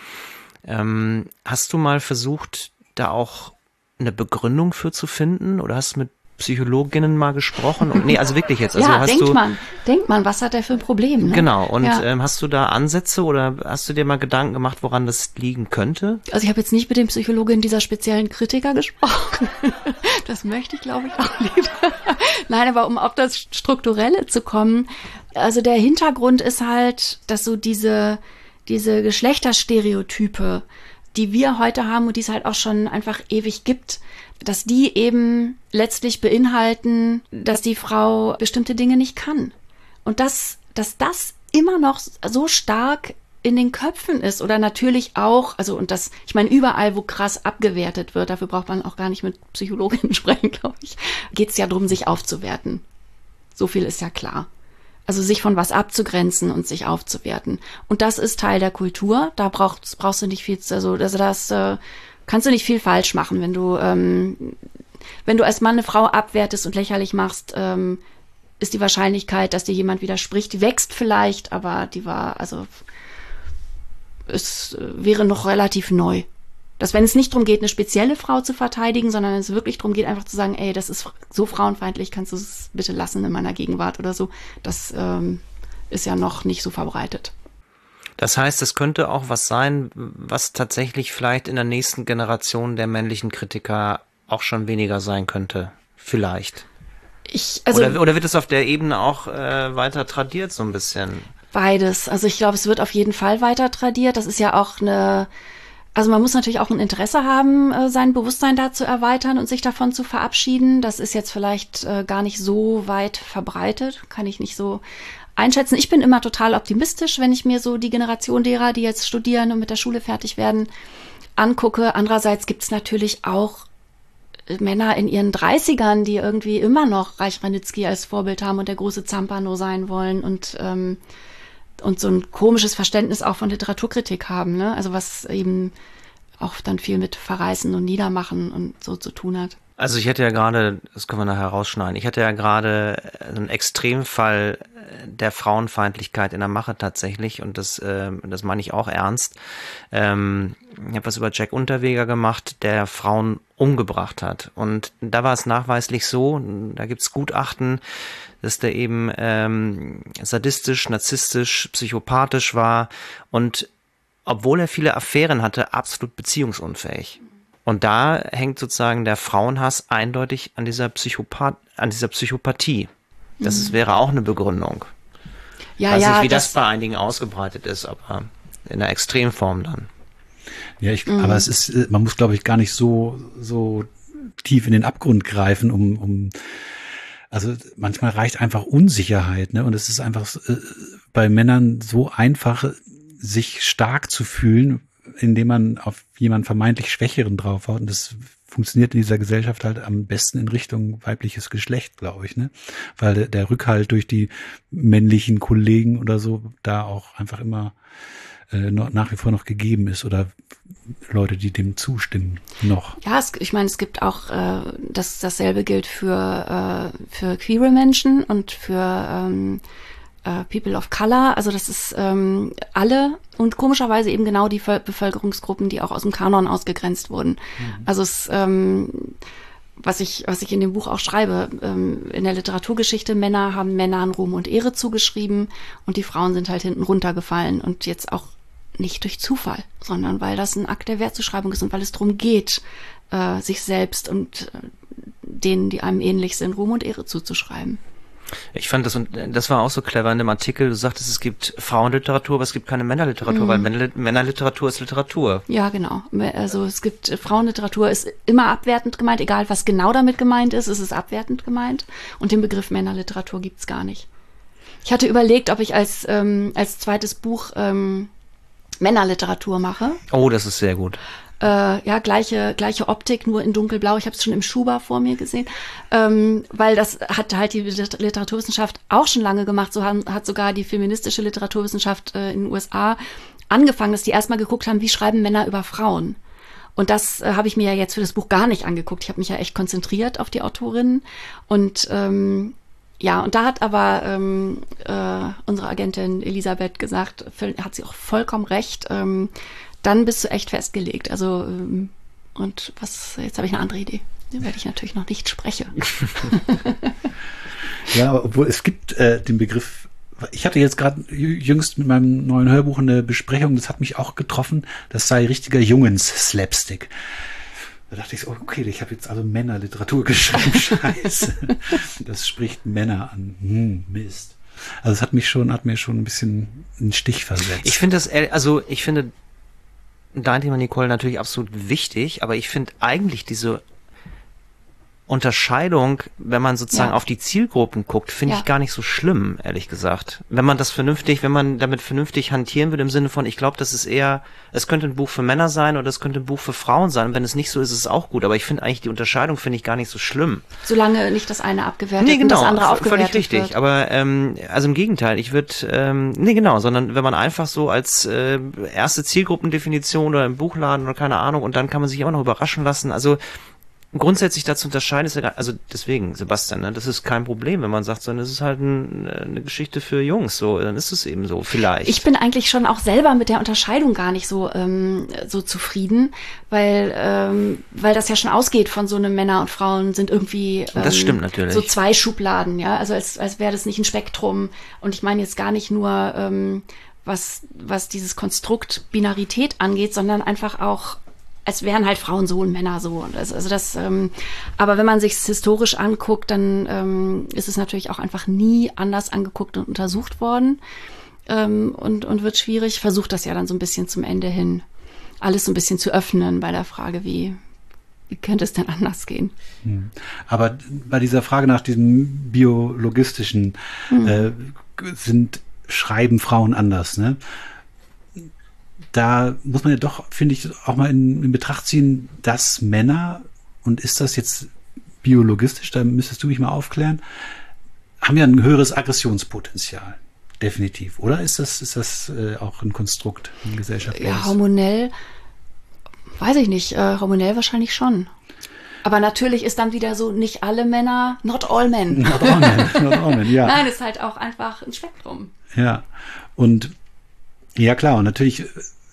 Ähm, hast du mal versucht, da auch eine Begründung für zu finden oder hast du mit Psychologinnen mal gesprochen? Und, nee, also wirklich jetzt. Also ja, hast denkt du, man, denkt man, was hat er für ein Problem? Ne? Genau. Und ja. ähm, hast du da Ansätze oder hast du dir mal Gedanken gemacht, woran das liegen könnte? Also ich habe jetzt nicht mit dem Psychologen dieser speziellen Kritiker gesprochen. (laughs) das möchte ich, glaube ich, auch nicht. (laughs) Nein, aber um auf das Strukturelle zu kommen. Also der Hintergrund ist halt, dass so diese, diese Geschlechterstereotype, die wir heute haben und die es halt auch schon einfach ewig gibt, dass die eben letztlich beinhalten, dass die Frau bestimmte Dinge nicht kann. Und dass, dass das immer noch so stark in den Köpfen ist oder natürlich auch, also und das, ich meine, überall, wo krass abgewertet wird, dafür braucht man auch gar nicht mit Psychologinnen (laughs) sprechen, glaube ich, geht es ja darum, sich aufzuwerten. So viel ist ja klar. Also sich von was abzugrenzen und sich aufzuwerten. Und das ist Teil der Kultur. Da brauchst, brauchst du nicht viel, also, also das äh, kannst du nicht viel falsch machen, wenn du, ähm, wenn du als Mann eine Frau abwertest und lächerlich machst, ähm, ist die Wahrscheinlichkeit, dass dir jemand widerspricht, wächst vielleicht, aber die war, also es wäre noch relativ neu, dass wenn es nicht darum geht, eine spezielle Frau zu verteidigen, sondern es wirklich darum geht, einfach zu sagen, ey, das ist so frauenfeindlich, kannst du es bitte lassen in meiner Gegenwart oder so, das ähm, ist ja noch nicht so verbreitet. Das heißt, es könnte auch was sein, was tatsächlich vielleicht in der nächsten Generation der männlichen Kritiker auch schon weniger sein könnte. Vielleicht. Ich, also, oder, oder wird es auf der Ebene auch äh, weiter tradiert, so ein bisschen? Beides. Also ich glaube, es wird auf jeden Fall weiter tradiert. Das ist ja auch eine, also man muss natürlich auch ein Interesse haben, äh, sein Bewusstsein da zu erweitern und sich davon zu verabschieden. Das ist jetzt vielleicht äh, gar nicht so weit verbreitet, kann ich nicht so einschätzen. Ich bin immer total optimistisch, wenn ich mir so die Generation derer, die jetzt studieren und mit der Schule fertig werden, angucke. Andererseits gibt es natürlich auch Männer in ihren 30ern, die irgendwie immer noch Reich Ranitzky als Vorbild haben und der große Zampano sein wollen und, ähm, und so ein komisches Verständnis auch von Literaturkritik haben, ne? Also was eben auch dann viel mit Verreißen und Niedermachen und so zu tun hat. Also ich hätte ja gerade, das können wir nachher rausschneiden, ich hätte ja gerade einen Extremfall der Frauenfeindlichkeit in der Mache tatsächlich und das, äh, das meine ich auch ernst. Ähm, ich habe was über Jack Unterweger gemacht, der Frauen umgebracht hat und da war es nachweislich so, da gibt's Gutachten, dass der eben ähm, sadistisch, narzisstisch, psychopathisch war und obwohl er viele Affären hatte, absolut beziehungsunfähig. Und da hängt sozusagen der Frauenhass eindeutig an dieser Psychopath an dieser Psychopathie. Das ist, wäre auch eine Begründung. Ja, ich weiß ja, nicht, wie das, das bei einigen ausgebreitet ist, aber in der Extremform dann. Ja, ich, mhm. aber es ist, äh, man muss, glaube ich, gar nicht so, so tief in den Abgrund greifen, um, um, also manchmal reicht einfach Unsicherheit, ne? Und es ist einfach äh, bei Männern so einfach, sich stark zu fühlen, indem man auf jemanden vermeintlich Schwächeren draufhaut. Und das funktioniert in dieser Gesellschaft halt am besten in Richtung weibliches Geschlecht, glaube ich, ne? Weil der, Rückhalt durch die männlichen Kollegen oder so da auch einfach immer äh, noch, nach wie vor noch gegeben ist oder Leute, die dem zustimmen, noch. Ja, es, ich meine, es gibt auch, äh, das, dasselbe gilt für, äh, für queere Menschen und für ähm, äh, People of Color. Also das ist ähm, alle und komischerweise eben genau die Bevölkerungsgruppen, die auch aus dem Kanon ausgegrenzt wurden. Mhm. Also es ähm, was ich, was ich in dem Buch auch schreibe, ähm, in der Literaturgeschichte, Männer haben Männern Ruhm und Ehre zugeschrieben und die Frauen sind halt hinten runtergefallen und jetzt auch nicht durch Zufall, sondern weil das ein Akt der Wertzuschreibung ist und weil es darum geht, äh, sich selbst und äh, denen, die einem ähnlich sind, Ruhm und Ehre zuzuschreiben. Ich fand das, und das war auch so clever in dem Artikel, du sagtest, es gibt Frauenliteratur, aber es gibt keine Männerliteratur, mhm. weil Männerliteratur ist Literatur. Ja, genau. Also es gibt Frauenliteratur ist immer abwertend gemeint, egal was genau damit gemeint ist, ist es abwertend gemeint. Und den Begriff Männerliteratur gibt's gar nicht. Ich hatte überlegt, ob ich als, ähm, als zweites Buch ähm, Männerliteratur mache. Oh, das ist sehr gut äh, ja, gleiche, gleiche Optik, nur in dunkelblau. Ich habe es schon im Schuber vor mir gesehen, ähm, weil das hat halt die Literaturwissenschaft auch schon lange gemacht. So haben, hat sogar die feministische Literaturwissenschaft äh, in den USA angefangen, dass die erstmal geguckt haben, wie schreiben Männer über Frauen. Und das äh, habe ich mir ja jetzt für das Buch gar nicht angeguckt. Ich habe mich ja echt konzentriert auf die Autorinnen. Und ähm, ja, und da hat aber ähm, äh, unsere Agentin Elisabeth gesagt, hat sie auch vollkommen recht. Ähm, dann bist du echt festgelegt. Also, ähm, und was, jetzt habe ich eine andere Idee. Die werde ich natürlich noch nicht sprechen. (laughs) ja, aber obwohl es gibt äh, den Begriff, ich hatte jetzt gerade jüngst mit meinem neuen Hörbuch eine Besprechung, das hat mich auch getroffen, das sei richtiger Jungens-Slapstick. Da dachte ich so, okay, ich habe jetzt also Männerliteratur (laughs) geschrieben, scheiße. Das spricht Männer an. Hm, Mist. Also es hat mich schon, hat mir schon ein bisschen einen Stich versetzt. Ich finde das, also ich finde dein Thema, Nicole, natürlich absolut wichtig, aber ich finde eigentlich diese Unterscheidung, wenn man sozusagen ja. auf die Zielgruppen guckt, finde ja. ich gar nicht so schlimm, ehrlich gesagt. Wenn man das vernünftig, wenn man damit vernünftig hantieren würde, im Sinne von, ich glaube, das ist eher, es könnte ein Buch für Männer sein oder es könnte ein Buch für Frauen sein. Und wenn es nicht so ist, ist es auch gut. Aber ich finde eigentlich die Unterscheidung finde ich gar nicht so schlimm. Solange nicht das eine abgewertet nee, genau, und das andere aufgewertet völlig richtig. Wird. Aber ähm, also im Gegenteil, ich würde, ähm, nee genau, sondern wenn man einfach so als äh, erste Zielgruppendefinition oder im Buchladen oder keine Ahnung und dann kann man sich auch noch überraschen lassen. Also grundsätzlich dazu unterscheiden ist ja, also deswegen, Sebastian, ne, das ist kein Problem, wenn man sagt, so, das ist halt ein, eine Geschichte für Jungs, so, dann ist es eben so, vielleicht. Ich bin eigentlich schon auch selber mit der Unterscheidung gar nicht so, ähm, so zufrieden, weil, ähm, weil das ja schon ausgeht von so einem Männer und Frauen sind irgendwie ähm, das stimmt natürlich. so zwei Schubladen, ja, also als, als wäre das nicht ein Spektrum und ich meine jetzt gar nicht nur, ähm, was, was dieses Konstrukt Binarität angeht, sondern einfach auch es wären halt Frauen so und Männer so. Also, also das, ähm, aber wenn man sich historisch anguckt, dann ähm, ist es natürlich auch einfach nie anders angeguckt und untersucht worden ähm, und, und wird schwierig. Versucht das ja dann so ein bisschen zum Ende hin, alles so ein bisschen zu öffnen bei der Frage, wie, wie könnte es denn anders gehen? Hm. Aber bei dieser Frage nach diesem biologistischen hm. äh, sind schreiben Frauen anders, ne? Da muss man ja doch, finde ich, auch mal in, in Betracht ziehen, dass Männer, und ist das jetzt biologistisch, da müsstest du mich mal aufklären, haben ja ein höheres Aggressionspotenzial. Definitiv. Oder ist das, ist das äh, auch ein Konstrukt, ein gesellschaftliches? Ja, hormonell, weiß ich nicht, äh, hormonell wahrscheinlich schon. Aber natürlich ist dann wieder so, nicht alle Männer, not all men. (laughs) Not all men, not all men, ja. (laughs) Nein, ist halt auch einfach ein Spektrum. Ja, und ja klar, und natürlich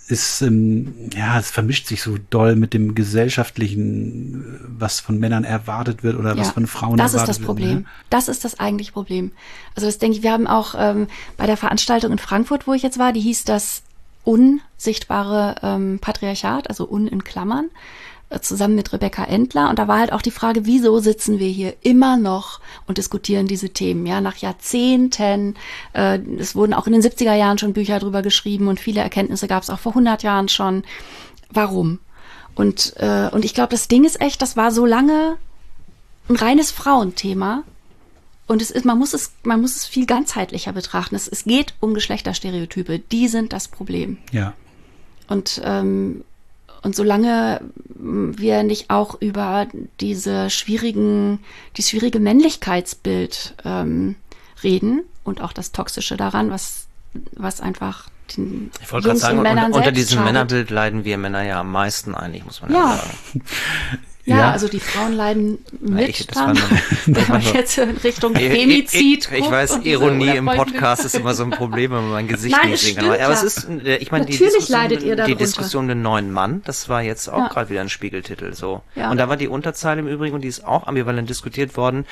ist, ähm, ja, es vermischt sich so doll mit dem gesellschaftlichen, was von Männern erwartet wird oder ja, was von Frauen erwartet wird. Das ist das Problem. Ne? Das ist das eigentliche Problem. Also das denke ich, wir haben auch ähm, bei der Veranstaltung in Frankfurt, wo ich jetzt war, die hieß das unsichtbare ähm, Patriarchat, also un in Klammern zusammen mit Rebecca Endler. Und da war halt auch die Frage, wieso sitzen wir hier immer noch und diskutieren diese Themen? Ja, nach Jahrzehnten. Äh, es wurden auch in den 70er Jahren schon Bücher drüber geschrieben und viele Erkenntnisse gab es auch vor 100 Jahren schon. Warum? Und, äh, und ich glaube, das Ding ist echt, das war so lange ein reines Frauenthema. Und es ist, man muss es, man muss es viel ganzheitlicher betrachten. Es, es geht um Geschlechterstereotype. Die sind das Problem. Ja. Und ähm, und solange wir nicht auch über diese schwierigen, die schwierige Männlichkeitsbild ähm, reden und auch das Toxische daran, was, was einfach den ich wollte gerade sagen, unter, unter diesem Männerbild leiden wir Männer ja am meisten eigentlich, muss man ja, ja sagen. (laughs) Ja, ja, also die Frauen leiden mit ich, dran. (laughs) Wenn man jetzt in Richtung Femizid Ich, ich, ich weiß, Ironie im Podcast ist immer so ein Problem, wenn man mein Gesicht Nein, nicht sehen kann. Aber ja. es ist, äh, ich meine, die Diskussion, die Diskussion den neuen Mann, das war jetzt auch ja. gerade wieder ein Spiegeltitel so. Ja. Und da war die Unterzeile im Übrigen, und die ist auch ambivalent diskutiert worden,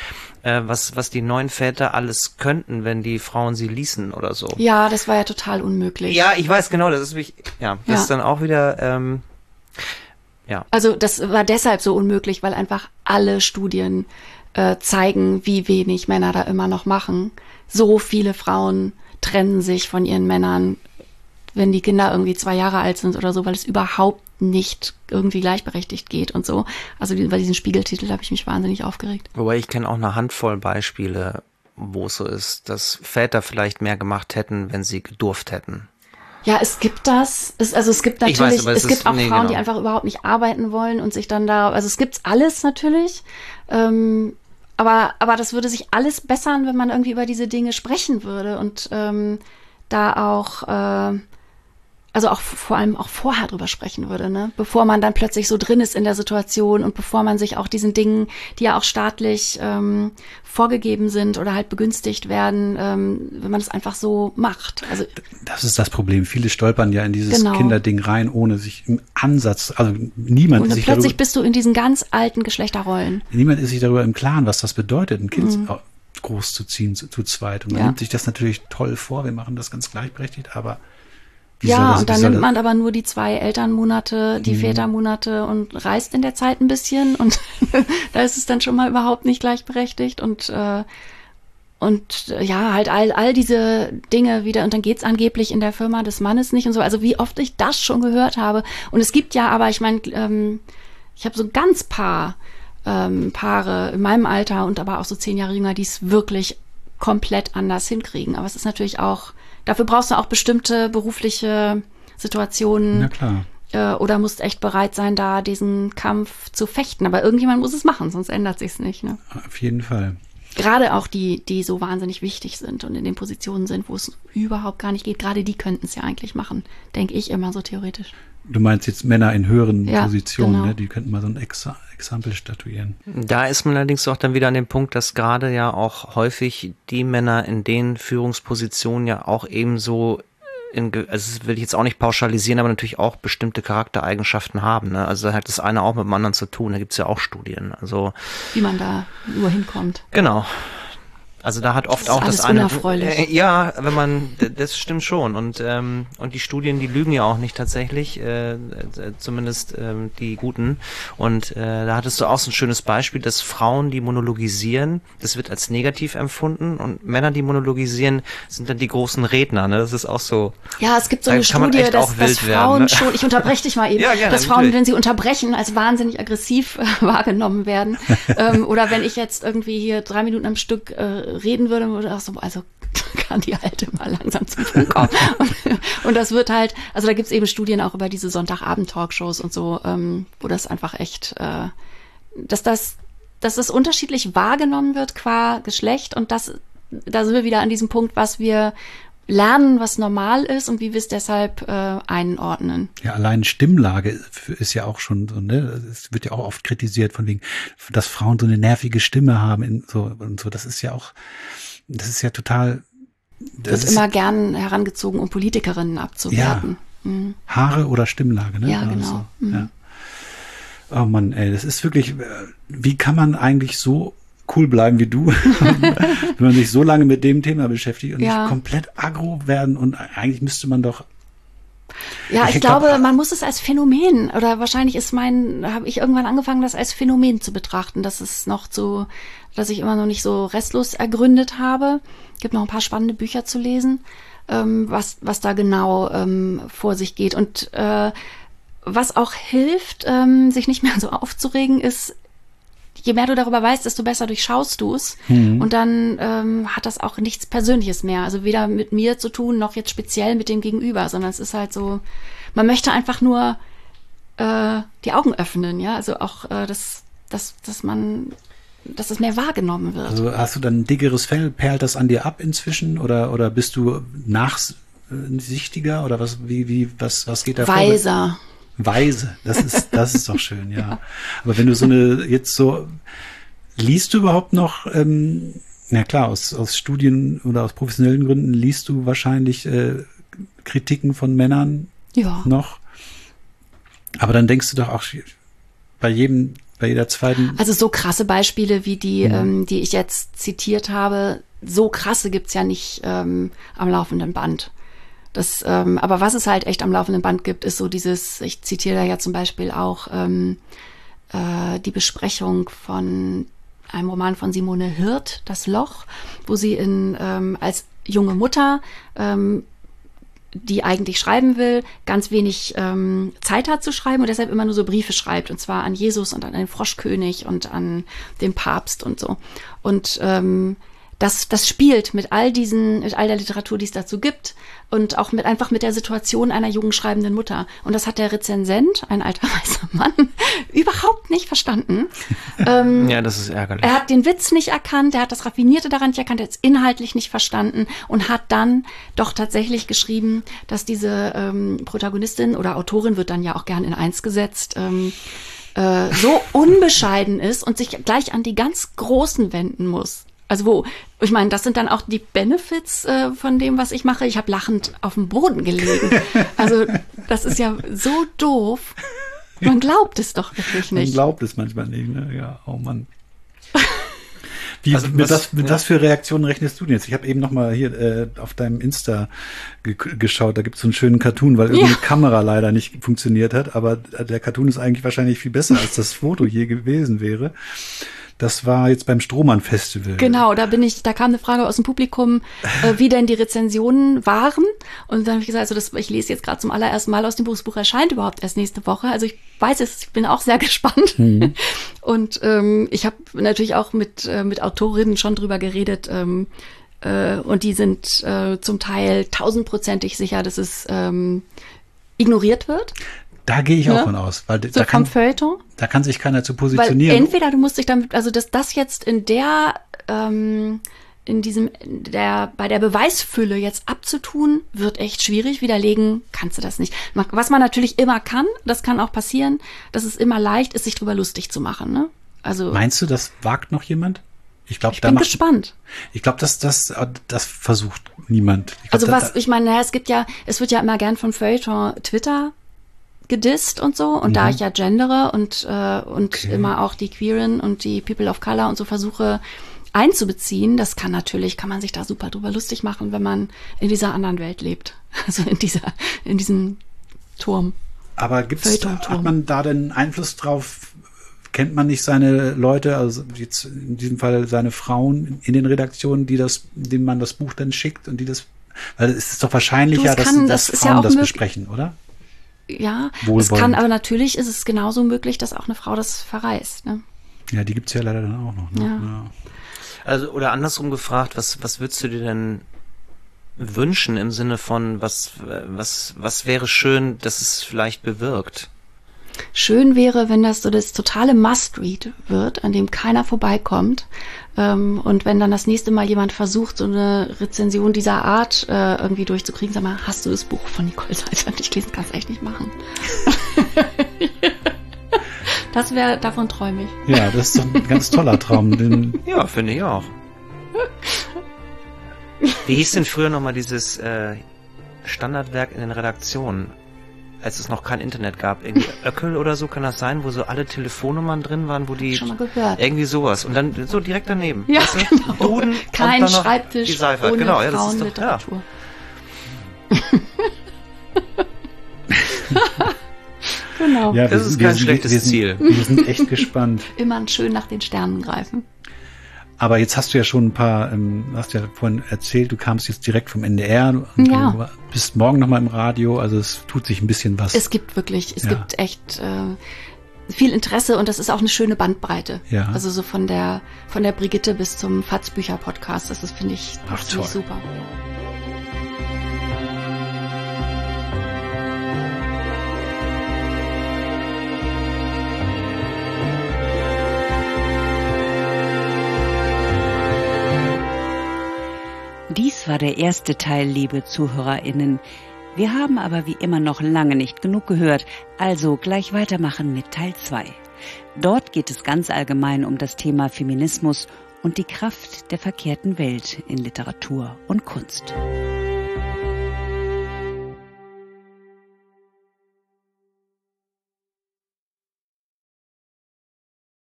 äh, was, was die neuen Väter alles könnten, wenn die Frauen sie ließen oder so. Ja, das war ja total unmöglich. Ja, ich weiß genau, das ist mich, ja, das ist dann auch wieder, ähm, ja. Also das war deshalb so unmöglich, weil einfach alle Studien äh, zeigen, wie wenig Männer da immer noch machen. So viele Frauen trennen sich von ihren Männern, wenn die Kinder irgendwie zwei Jahre alt sind oder so, weil es überhaupt nicht irgendwie gleichberechtigt geht und so. Also bei diesen Spiegeltitel habe ich mich wahnsinnig aufgeregt. Wobei ich kenne auch eine Handvoll Beispiele, wo es so ist, dass Väter vielleicht mehr gemacht hätten, wenn sie gedurft hätten. Ja, es gibt das. Es, also es gibt natürlich, weiß, es, es gibt auch nee, Frauen, genau. die einfach überhaupt nicht arbeiten wollen und sich dann da, also es gibt's alles natürlich. Ähm, aber, aber das würde sich alles bessern, wenn man irgendwie über diese Dinge sprechen würde und ähm, da auch äh, also auch vor allem auch vorher drüber sprechen würde, ne? Bevor man dann plötzlich so drin ist in der Situation und bevor man sich auch diesen Dingen, die ja auch staatlich ähm, vorgegeben sind oder halt begünstigt werden, ähm, wenn man es einfach so macht. Also das ist das Problem. Viele stolpern ja in dieses genau. Kinderding rein, ohne sich im Ansatz, also niemand und ist sich plötzlich darüber, bist du in diesen ganz alten Geschlechterrollen. Niemand ist sich darüber im Klaren, was das bedeutet, ein Kind mhm. groß zu ziehen zu, zu zweit. Und man ja. nimmt sich das natürlich toll vor. Wir machen das ganz gleichberechtigt, aber wie ja, das, und dann nimmt man aber nur die zwei Elternmonate, die mhm. Vätermonate und reist in der Zeit ein bisschen und (laughs) da ist es dann schon mal überhaupt nicht gleichberechtigt und äh, und äh, ja, halt all, all diese Dinge wieder, und dann geht's angeblich in der Firma des Mannes nicht und so. Also wie oft ich das schon gehört habe. Und es gibt ja, aber ich meine, ähm, ich habe so ganz paar ähm, Paare in meinem Alter und aber auch so zehn Jahre jünger, die es wirklich komplett anders hinkriegen. Aber es ist natürlich auch Dafür brauchst du auch bestimmte berufliche Situationen. Na klar. Äh, oder musst echt bereit sein, da diesen Kampf zu fechten. Aber irgendjemand muss es machen, sonst ändert sich's nicht. Ne? Auf jeden Fall. Gerade auch die, die so wahnsinnig wichtig sind und in den Positionen sind, wo es überhaupt gar nicht geht. Gerade die könnten es ja eigentlich machen, denke ich immer so theoretisch. Du meinst jetzt Männer in höheren Ja, Positionen, genau. ne? die könnten mal so ein Exa Exempel statuieren. Da ist man allerdings auch dann wieder an dem Punkt, dass gerade ja auch häufig die Männer in den Führungspositionen ja auch ebenso in, ge- also das will ich jetzt auch nicht pauschalisieren, aber natürlich auch bestimmte Charaktereigenschaften haben. Ne? Also da hat das eine auch mit dem anderen zu tun. Da gibt's ja auch Studien. Also wie man da nur hinkommt. genau. Also da hat oft ist auch das eine. unerfreulich. Äh, ja, wenn man, das stimmt schon. Und ähm, und die Studien, die lügen ja auch nicht tatsächlich, äh, äh, zumindest ähm, die guten. Und äh, da hattest du auch so ein schönes Beispiel, dass Frauen, die monologisieren, das wird als negativ empfunden und Männer, die monologisieren, sind dann die großen Redner. Ne? Das ist auch so. Ja, es gibt so eine Studie, dass, dass Frauen werden, ne? schon, ich unterbreche dich mal (laughs) eben, Ja, gerne, dass Frauen, natürlich. wenn sie unterbrechen, als wahnsinnig aggressiv äh, (laughs) wahrgenommen werden. (laughs) ähm, oder wenn ich jetzt irgendwie hier drei Minuten am Stück äh, reden würde, würde auch so, also (laughs) kann die Alte mal langsam zum Punkt kommen. und, und das wird halt, also da gibt's eben Studien auch über diese Sonntagabend-Talkshows und so, ähm, wo das einfach echt, äh, dass das, dass das unterschiedlich wahrgenommen wird qua Geschlecht und das, da sind wir wieder an diesem Punkt, was wir lernen, was normal ist und wie wir es deshalb äh, einordnen. Ja, allein Stimmlage ist ja auch schon so, ne? Es wird ja auch oft kritisiert von wegen, dass Frauen so eine nervige Stimme haben in, so, und so. Das ist ja auch, das ist ja total, das Wird ist immer gern herangezogen, um Politikerinnen abzuwerten. Mhm. Haare oder Stimmlage, ne? Ja, Also, genau. Mhm. ja. Oh Mann, ey, das ist wirklich, wie kann man eigentlich so cool bleiben wie du, (laughs) wenn man sich so lange mit dem Thema beschäftigt und Ja. nicht komplett aggro werden und eigentlich müsste man doch Ja, ich, Ich glaub, glaube, äh, man muss es als Phänomen oder wahrscheinlich ist mein, habe ich irgendwann angefangen, das als Phänomen zu betrachten. Das ist noch so, dass ich immer noch nicht so restlos ergründet habe. Gibt noch ein paar spannende Bücher zu lesen, ähm, was was da genau ähm, vor sich geht und äh, was auch hilft, ähm, sich nicht mehr so aufzuregen, ist je mehr du darüber weißt, desto besser durchschaust du es. Und dann ähm, hat das auch nichts Persönliches mehr. Also weder mit mir zu tun, noch jetzt speziell mit dem Gegenüber, sondern es ist halt so, man möchte einfach nur äh, die Augen öffnen, ja. Also auch, äh, dass, dass, dass man, dass es mehr wahrgenommen wird. Also hast du dann ein dickeres Fell, perlt das an dir ab inzwischen oder oder bist du nachsichtiger oder was wie wie was was geht da vor? Weise, das ist das ist doch schön, ja. Aber wenn du so eine jetzt so liest du überhaupt noch ähm, na klar, aus aus Studien oder aus professionellen Gründen liest du wahrscheinlich äh, Kritiken von Männern Ja. noch. Aber dann denkst du doch auch bei jedem bei jeder zweiten Also so krasse Beispiele wie die, ähm, die ich jetzt zitiert habe, so krasse gibt's ja nicht ähm, am laufenden Band. Das, ähm, aber was es halt echt am laufenden Band gibt, ist so dieses, ich zitiere da ja zum Beispiel auch ähm, äh, die Besprechung von einem Roman von Simone Hirt, Das Loch, wo sie in ähm, als junge Mutter ähm, die eigentlich schreiben will, ganz wenig ähm, Zeit hat zu schreiben und deshalb immer nur so Briefe schreibt. Und zwar an Jesus und an den Froschkönig und an den Papst und so. Und ähm, das, das spielt mit all diesen, mit all der Literatur, die es dazu gibt und auch mit einfach mit der Situation einer jungen schreibenden Mutter. Und das hat der Rezensent, ein alter (laughs) weißer Mann, überhaupt nicht verstanden. (laughs) ähm, Ja, das ist ärgerlich. er hat den Witz nicht erkannt, er hat das Raffinierte daran nicht erkannt, er hat es inhaltlich nicht verstanden und hat dann doch tatsächlich geschrieben, dass diese ähm, Protagonistin oder Autorin wird dann ja auch gern in eins gesetzt, ähm, äh, so unbescheiden ist und sich gleich an die ganz Großen wenden muss. Also wo, ich meine, das sind dann auch die Benefits äh, von dem, was ich mache. Ich habe lachend auf dem Boden gelegen. (laughs) Also das ist ja so doof. Man glaubt es doch wirklich Man nicht. glaubt es manchmal nicht, ne? Ja, oh Mann. (laughs) Wie, Also mit, was- was, mit ja. was für Reaktionen rechnest du denn jetzt? Ich habe eben noch mal hier äh, auf deinem Insta ge geschaut, da gibt es so einen schönen Cartoon, weil irgendeine Ja. Kamera leider nicht funktioniert hat, aber der Cartoon ist eigentlich wahrscheinlich viel besser, als das Foto je gewesen wäre. Das war jetzt beim Strohmann Festival. Genau, da bin ich, da kam eine Frage aus dem Publikum, äh, wie denn die Rezensionen waren. Und dann habe ich gesagt, also das, ich lese jetzt gerade zum allerersten Mal aus dem Buch. Das Buch erscheint überhaupt erst nächste Woche. Also ich weiß es, ich bin auch sehr (laughs) gespannt. Und ähm, ich habe natürlich auch mit, äh, mit Autorinnen schon drüber geredet. Ähm, äh, und die sind äh, zum Teil tausendprozentig sicher, dass es ähm, ignoriert wird. Da gehe ich Ja. auch von aus, weil So da, kann, Feuilleton. da kann sich keiner zu Weil positionieren. entweder du musst dich damit, also dass das jetzt in der, ähm, in diesem, der, bei der Beweisfülle jetzt abzutun, wird echt schwierig. Widerlegen kannst du das nicht. Was man natürlich immer kann, das kann auch passieren, dass es immer leicht ist, sich drüber lustig zu machen. Ne? Also Meinst du, das wagt noch jemand? Ich, glaub, ich bin macht, gespannt. Ich glaube, das, das, das versucht niemand. Glaub, also was, ich meine, es gibt ja, es wird ja immer gern von Feuilleton Twitter gedisst und so. Und mhm. da ich ja gendere und, äh, und okay. immer auch die Queeren und die People of Color und so versuche einzubeziehen, das kann natürlich, kann man sich da super drüber lustig machen, wenn man in dieser anderen Welt lebt. (laughs) Also in dieser, in diesem Turm. Aber gibt's, hat man da denn Einfluss drauf? Kennt man nicht seine Leute, also jetzt in diesem Fall seine Frauen in den Redaktionen, die das, denen man das Buch dann schickt und die das, weil es ist doch wahrscheinlicher, dass, kann, dass das Frauen ja das besprechen, oder? Ja, es kann, aber natürlich ist es genauso möglich, dass auch eine Frau das verreist. Ne? Ja, die gibt's ja leider dann auch noch. Ne? Ja. ja. Also, oder andersrum gefragt, was, was würdest du dir denn wünschen im Sinne von, was, was, was wäre schön, dass es vielleicht bewirkt? Schön wäre, wenn das so das totale Must-Read wird, an dem keiner vorbeikommt. Ähm, und wenn dann das nächste Mal jemand versucht, so eine Rezension dieser Art äh, irgendwie durchzukriegen, sag mal, hast du das Buch von Nicole Seifert nicht lesen? Kannst echt nicht machen. (laughs) Das wäre, davon träume ich. Ja, das ist ein ganz toller Traum. Den ja, finde ich auch. Wie hieß denn früher nochmal dieses äh, Standardwerk in den Redaktionen? Als es noch kein Internet gab, irgendwie Öckel oder so kann das sein, wo so alle Telefonnummern drin waren, wo die schon mal gehört. irgendwie sowas und dann so direkt daneben. Ja, weißt du? (laughs) genau. Duden kein Schreibtisch die Seife. ohne genau, ja, das ist doch, ja. (laughs) Genau. Ja, das ist kein sind, schlechtes wir sind, Ziel. Wir sind echt (laughs) gespannt. Immer schön nach den Sternen greifen. Aber jetzt hast du ja schon ein paar, ähm, hast ja vorhin erzählt, du kamst jetzt direkt vom NDR und ja. du bist morgen nochmal im Radio, also es tut sich ein bisschen was. Es gibt wirklich, es ja. gibt echt äh, viel Interesse und das ist auch eine schöne Bandbreite. Ja. Also so von der von der Brigitte bis zum Fatz Bücher Podcast, das ist finde ich, das finde ich super. Dies war der erste Teil, liebe Zuhörerinnen. Wir haben aber wie immer noch lange nicht genug gehört, also gleich weitermachen mit Teil 2. Dort geht es ganz allgemein um das Thema Feminismus und die Kraft der verkehrten Welt in Literatur und Kunst.